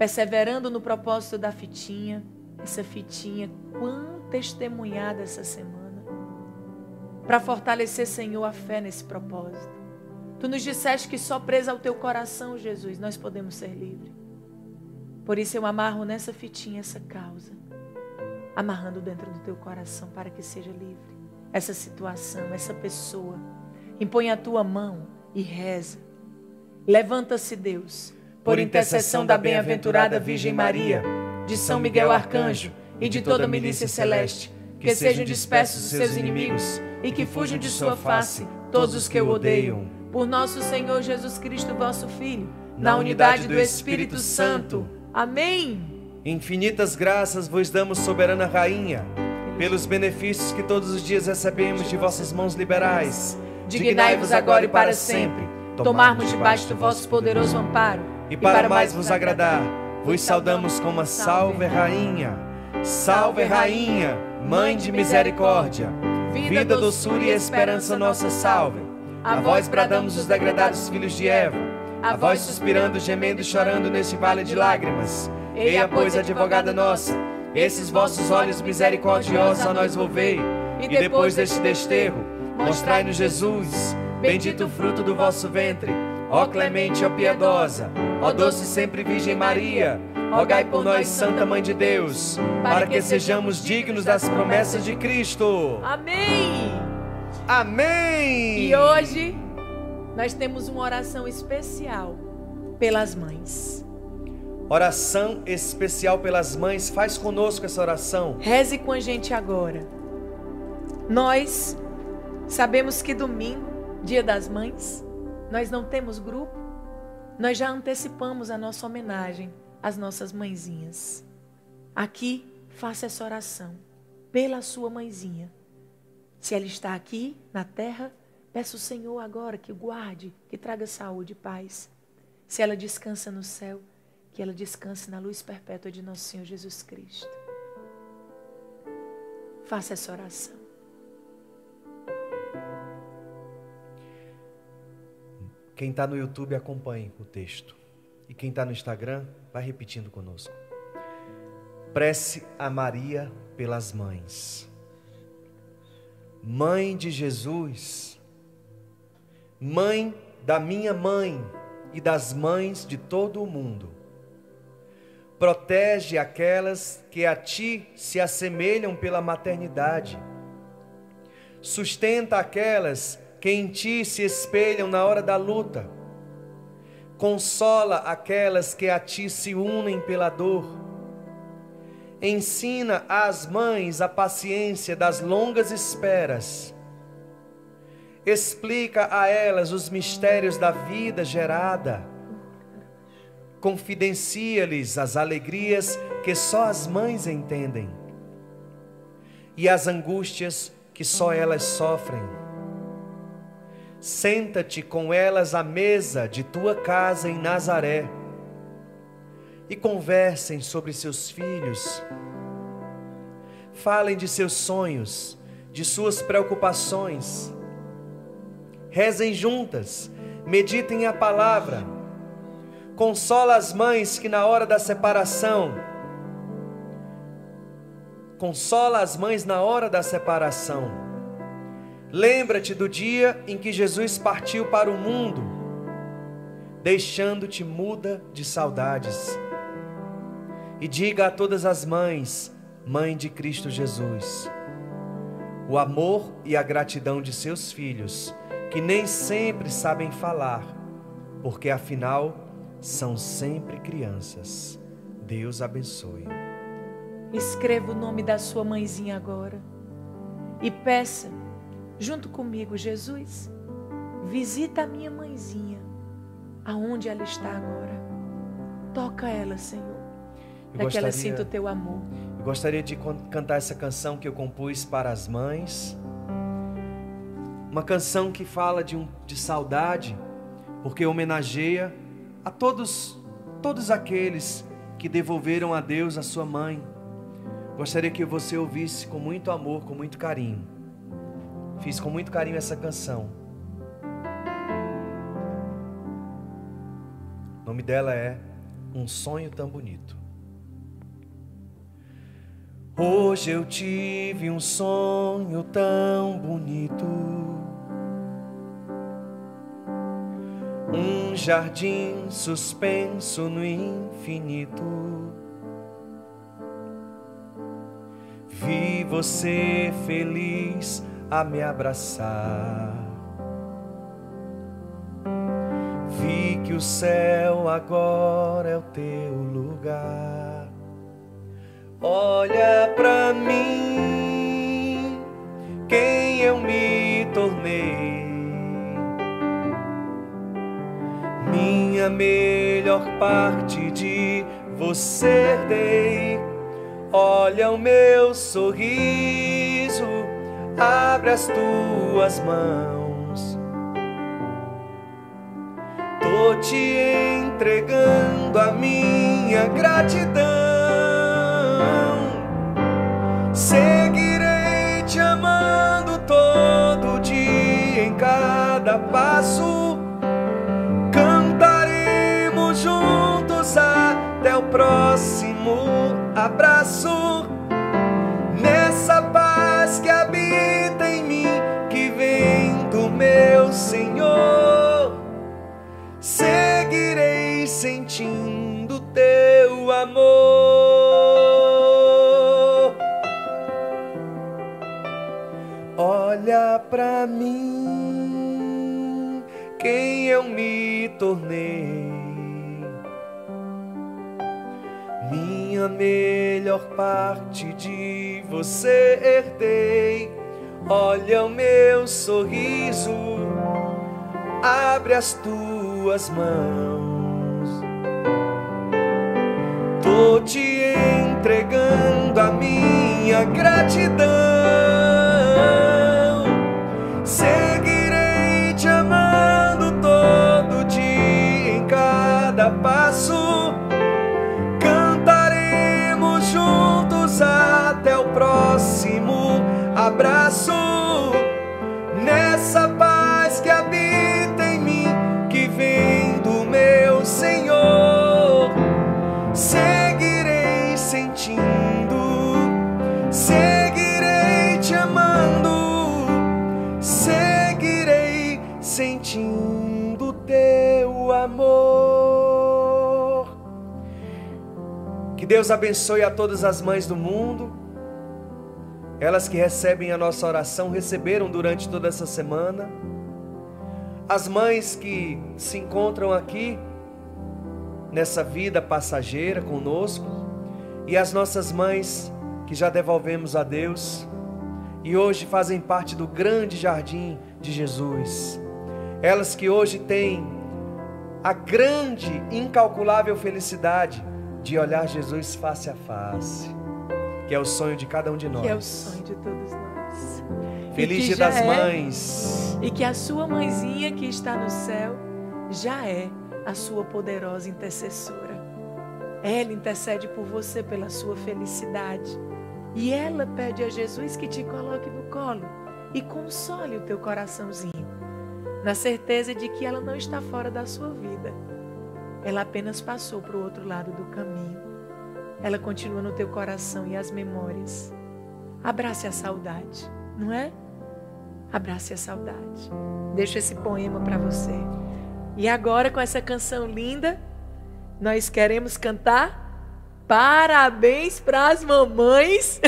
perseverando no propósito da fitinha, essa fitinha quão testemunhada essa semana, para fortalecer, Senhor, a fé nesse propósito. Tu nos disseste que só presa ao teu coração, Jesus, nós podemos ser livres. Por isso eu amarro nessa fitinha essa causa, amarrando dentro do teu coração para que seja livre. Essa situação, essa pessoa. Impõe a tua mão e reza. Levanta-se, Deus por intercessão da bem-aventurada Virgem Maria, de São Miguel Arcanjo e de toda a milícia celeste, que sejam dispersos os seus inimigos e que fujam de sua face todos os que o odeiam. Por nosso Senhor Jesus Cristo, vosso Filho, na unidade do Espírito Santo. Amém. Infinitas graças vos damos, soberana Rainha, pelos benefícios que todos os dias recebemos de vossas mãos liberais. Dignai-vos agora e para sempre tomarmos debaixo do vosso poderoso amparo e para mais vos agradar, vos saudamos com uma salve, Rainha. Salve, Rainha, Mãe de misericórdia. Vida, doçura e esperança, nossa salve. A vós bradamos os degradados filhos de Eva. A vós suspirando, gemendo e chorando neste vale de lágrimas. Eia, pois, advogada nossa, esses vossos olhos misericordiosos a nós volvei. E depois deste desterro, mostrai-nos Jesus, bendito o fruto do vosso ventre. Ó clemente, ó piedosa, Ó doce sempre Virgem Maria, rogai por nós, Santa Mãe de Deus, para que sejamos dignos das promessas de Cristo. Amém. Amém. E hoje nós temos uma oração especial pelas mães. Oração especial pelas mães. Faz conosco essa oração. Reze com a gente agora. Nós sabemos que domingo, dia das mães, nós não temos grupo nós já antecipamos a nossa homenagem às nossas mãezinhas. Aqui, faça essa oração pela sua mãezinha. Se ela está aqui na terra, peça o Senhor agora que guarde, que traga saúde e paz. Se ela descansa no céu, que ela descanse na luz perpétua de nosso Senhor Jesus Cristo. Faça essa oração. Quem está no YouTube, acompanhe o texto. E quem está no Instagram, vai repetindo conosco. Prece a Maria pelas mães. Mãe de Jesus, mãe da minha mãe e das mães de todo o mundo. protege aquelas que a ti se assemelham pela maternidade. Sustenta aquelas que em ti se espelham na hora da luta. Consola aquelas que a ti se unem pela dor. Ensina às mães a paciência das longas esperas. Explica a elas os mistérios da vida gerada confidencia-lhes as alegrias que só as mães entendem e as angústias que só elas sofrem. Senta-te com elas à mesa de tua casa em Nazaré e conversem sobre seus filhos. Falem de seus sonhos, de suas preocupações. Rezem juntas, meditem a palavra Consola as mães que na hora da separação, consola as mães na hora da separação. Lembra-te do dia em que Jesus partiu para o mundo, deixando-te muda de saudades. E diga a todas as mães, mãe de Cristo Jesus, o amor e a gratidão de seus filhos, que nem sempre sabem falar, porque afinal são sempre crianças. Deus abençoe. Escreva o nome da sua mãezinha agora e peça, junto comigo, Jesus, visita a minha mãezinha, aonde ela está agora. Toca ela, Senhor, para que ela sinta o teu amor. Eu gostaria de cantar essa canção que eu compus para as mães. Uma canção que fala de, um, de saudade, porque homenageia a todos, todos aqueles que devolveram a Deus a sua mãe. Gostaria que você ouvisse com muito amor, com muito carinho. Fiz com muito carinho essa canção. O nome dela é Um Sonho Tão Bonito. Hoje eu tive um sonho tão bonito um jardim suspenso no infinito. Vi você feliz a me abraçar. Vi que o céu agora é o teu lugar. Olha pra mim, quem eu me tornei minha melhor parte de você dei. Olha o meu sorriso, abre as tuas mãos. Tô te entregando a minha gratidão. Seguirei te amando todo dia em cada passo até o próximo abraço. Sentindo teu amor. Olha pra mim, quem eu me tornei minha melhor parte de você herdei. Olha o meu sorriso, abre as tuas mãos. Tô te entregando a minha gratidão. Seguirei te amando todo dia em cada passo próximo abraço, sentindo teu amor. Que Deus abençoe a todas as mães do mundo. Elas que recebem a nossa oração, receberam durante toda essa semana. As mães que se encontram aqui nessa vida passageira conosco. E as nossas mães que já devolvemos a Deus e hoje fazem parte do grande jardim de Jesus. Elas que hoje têm a grande, incalculável felicidade de olhar Jesus face a face, que é o sonho de cada um de nós. Que é o sonho de todos nós. Feliz Dia das é, Mães. E que a sua mãezinha que está no céu já é a sua poderosa intercessora. Ela intercede por você pela sua felicidade. E ela pede a Jesus que te coloque no colo e console o teu coraçãozinho, na certeza de que ela não está fora da sua vida. Ela apenas passou para o outro lado do caminho. Ela continua no teu coração e as memórias. Abrace a saudade, não é? Abrace a saudade. Deixo esse poema para você. E agora, com essa canção linda, nós queremos cantar Parabéns para as mamães.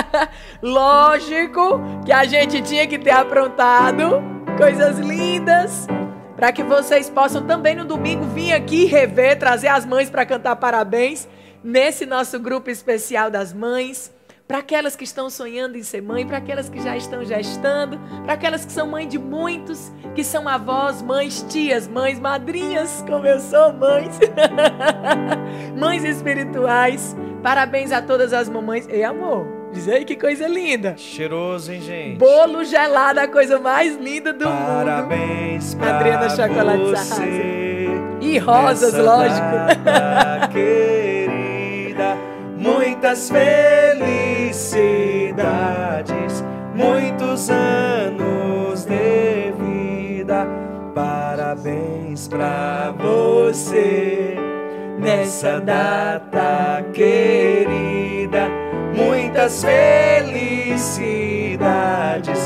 Lógico que a gente tinha que ter aprontado coisas lindas para que vocês possam também no domingo vir aqui rever, trazer as mães para cantar parabéns nesse nosso grupo especial das mães para aquelas que estão sonhando em ser mãe, para aquelas que já estão gestando, para aquelas que são mãe de muitos, que são avós, mães, tias, mães, madrinhas, como eu sou, mães, mães espirituais. Parabéns a todas as mamães. Ei, amor, diz aí que coisa linda. Cheiroso, hein, gente? Bolo gelado, a coisa mais linda do Parabéns mundo. Parabéns Adriana Chocolate você. E rosas, lógico. querida muitas felicidades, muitos anos de vida. Parabéns pra você nessa data querida. Muitas felicidades,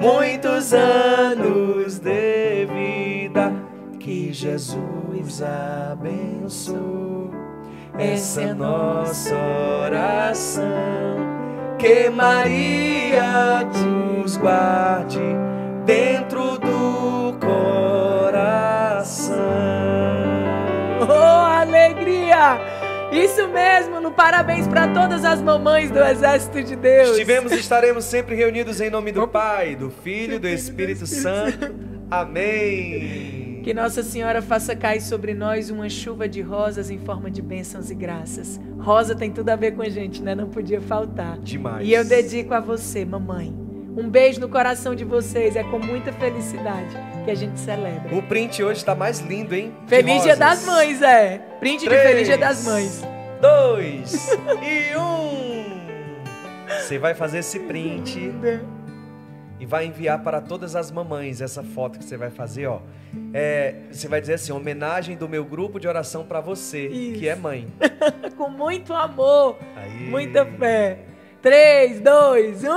muitos anos de vida. Que Jesus abençoe essa é nossa oração. Que Maria nos guarde dentro do coração. Isso mesmo, no parabéns para todas as mamães do Exército de Deus. Estivemos e estaremos sempre reunidos em nome do Pai, do Filho e do Espírito Santo. Amém. Que Nossa Senhora faça cair sobre nós uma chuva de rosas em forma de bênçãos e graças. Rosa tem tudo a ver com a gente, né? Não podia faltar. Demais. E eu dedico a você, mamãe. Um beijo no coração de vocês. É com muita felicidade que a gente celebra. O print hoje está mais lindo, hein? Feliz Dia das Mães, é. Print Três, de Feliz Dia das Mães. Dois e um. Você vai fazer esse print e vai enviar para todas as mamães essa foto que você vai fazer, ó. É, você vai dizer assim, homenagem do meu grupo de oração para você, Isso. que é mãe. Com muito amor, Aí. muita fé. 3, 2, 1.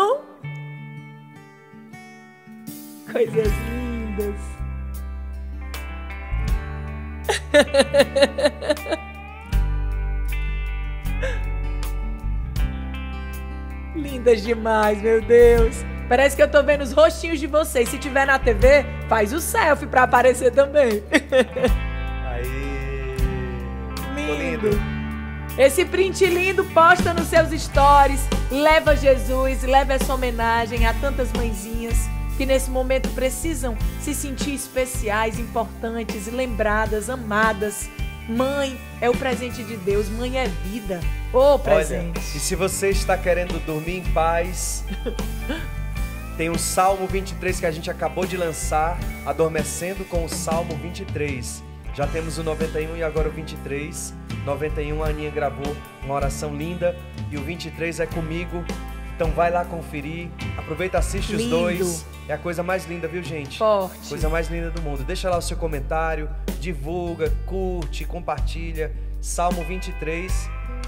Coisas lindas. Lindas demais, meu Deus. Parece que eu tô vendo os rostinhos de vocês. Se tiver na TV, faz o selfie pra aparecer também. Aí. Lindo. Esse print lindo posta nos seus stories. Leva Jesus, leva essa homenagem a tantas mãezinhas que nesse momento precisam se sentir especiais, importantes, lembradas, amadas. Mãe é o presente de Deus, mãe é vida. Ô oh, presente. Olha, e se você está querendo dormir em paz, Tem o Salmo 23 que a gente acabou de lançar, adormecendo com o Salmo 23. Já temos o 91 e agora o 23. 91 a Aninha gravou uma oração linda e o 23 é comigo. Então vai lá conferir. Aproveita, assiste Lindo. os dois. É a coisa mais linda, viu, gente? Forte. Coisa mais linda do mundo. Deixa lá o seu comentário, divulga, curte, compartilha. Salmo 23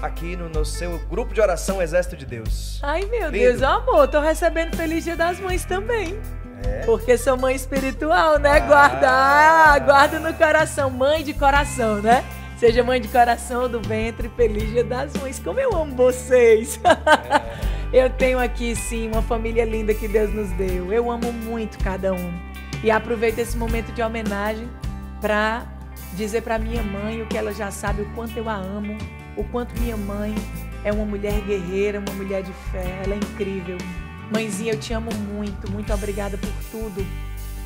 aqui no, no, seu grupo de oração Exército de Deus. Ai, meu Lindo. Deus, amor, tô recebendo Feliz Dia das Mães também. É? Porque sou mãe espiritual, né? Ah. Guarda, ah, guarda no coração, mãe de coração, né? Seja mãe de coração do ventre, feliz dia das mães. Como eu amo vocês! eu tenho aqui sim uma família linda que Deus nos deu. Eu amo muito cada um. E aproveito esse momento de homenagem para dizer para minha mãe o que ela já sabe, o quanto eu a amo, o quanto minha mãe é uma mulher guerreira, uma mulher de fé, ela é incrível. Mãezinha, eu te amo muito, muito obrigada por tudo.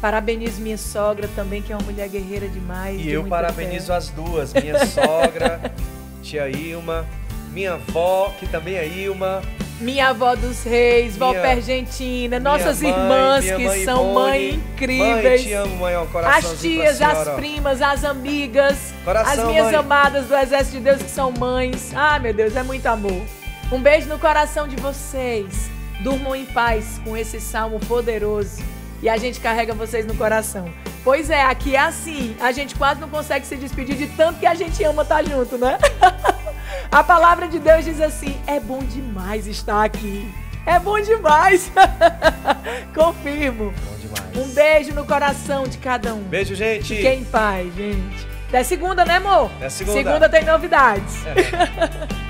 Parabenizo minha sogra também, que é uma mulher guerreira demais. E de eu parabenizo fé. as duas, minha sogra, tia Ilma, minha avó, que também é Ilma, minha avó dos reis, minha, vó Pergentina, nossas mãe, irmãs que mãe são mãe incríveis. Mãe, te amo, mãe, um as tias, as primas, as amigas, coração, as minhas amadas do Exército de Deus que são mães. Ah, meu Deus, é muito amor. Um beijo no coração de vocês. Durmam em paz com esse salmo poderoso. E a gente carrega vocês no coração. Pois é, aqui é assim. A gente quase não consegue se despedir de tanto que a gente ama estar tá junto, né? A palavra de Deus diz assim: é bom demais estar aqui. É bom demais. Confirmo. Bom demais. Um beijo no coração de cada um. Beijo, gente. Fiquem em paz, gente. Até segunda, né, amor? Até segunda. Segunda tem novidades. É.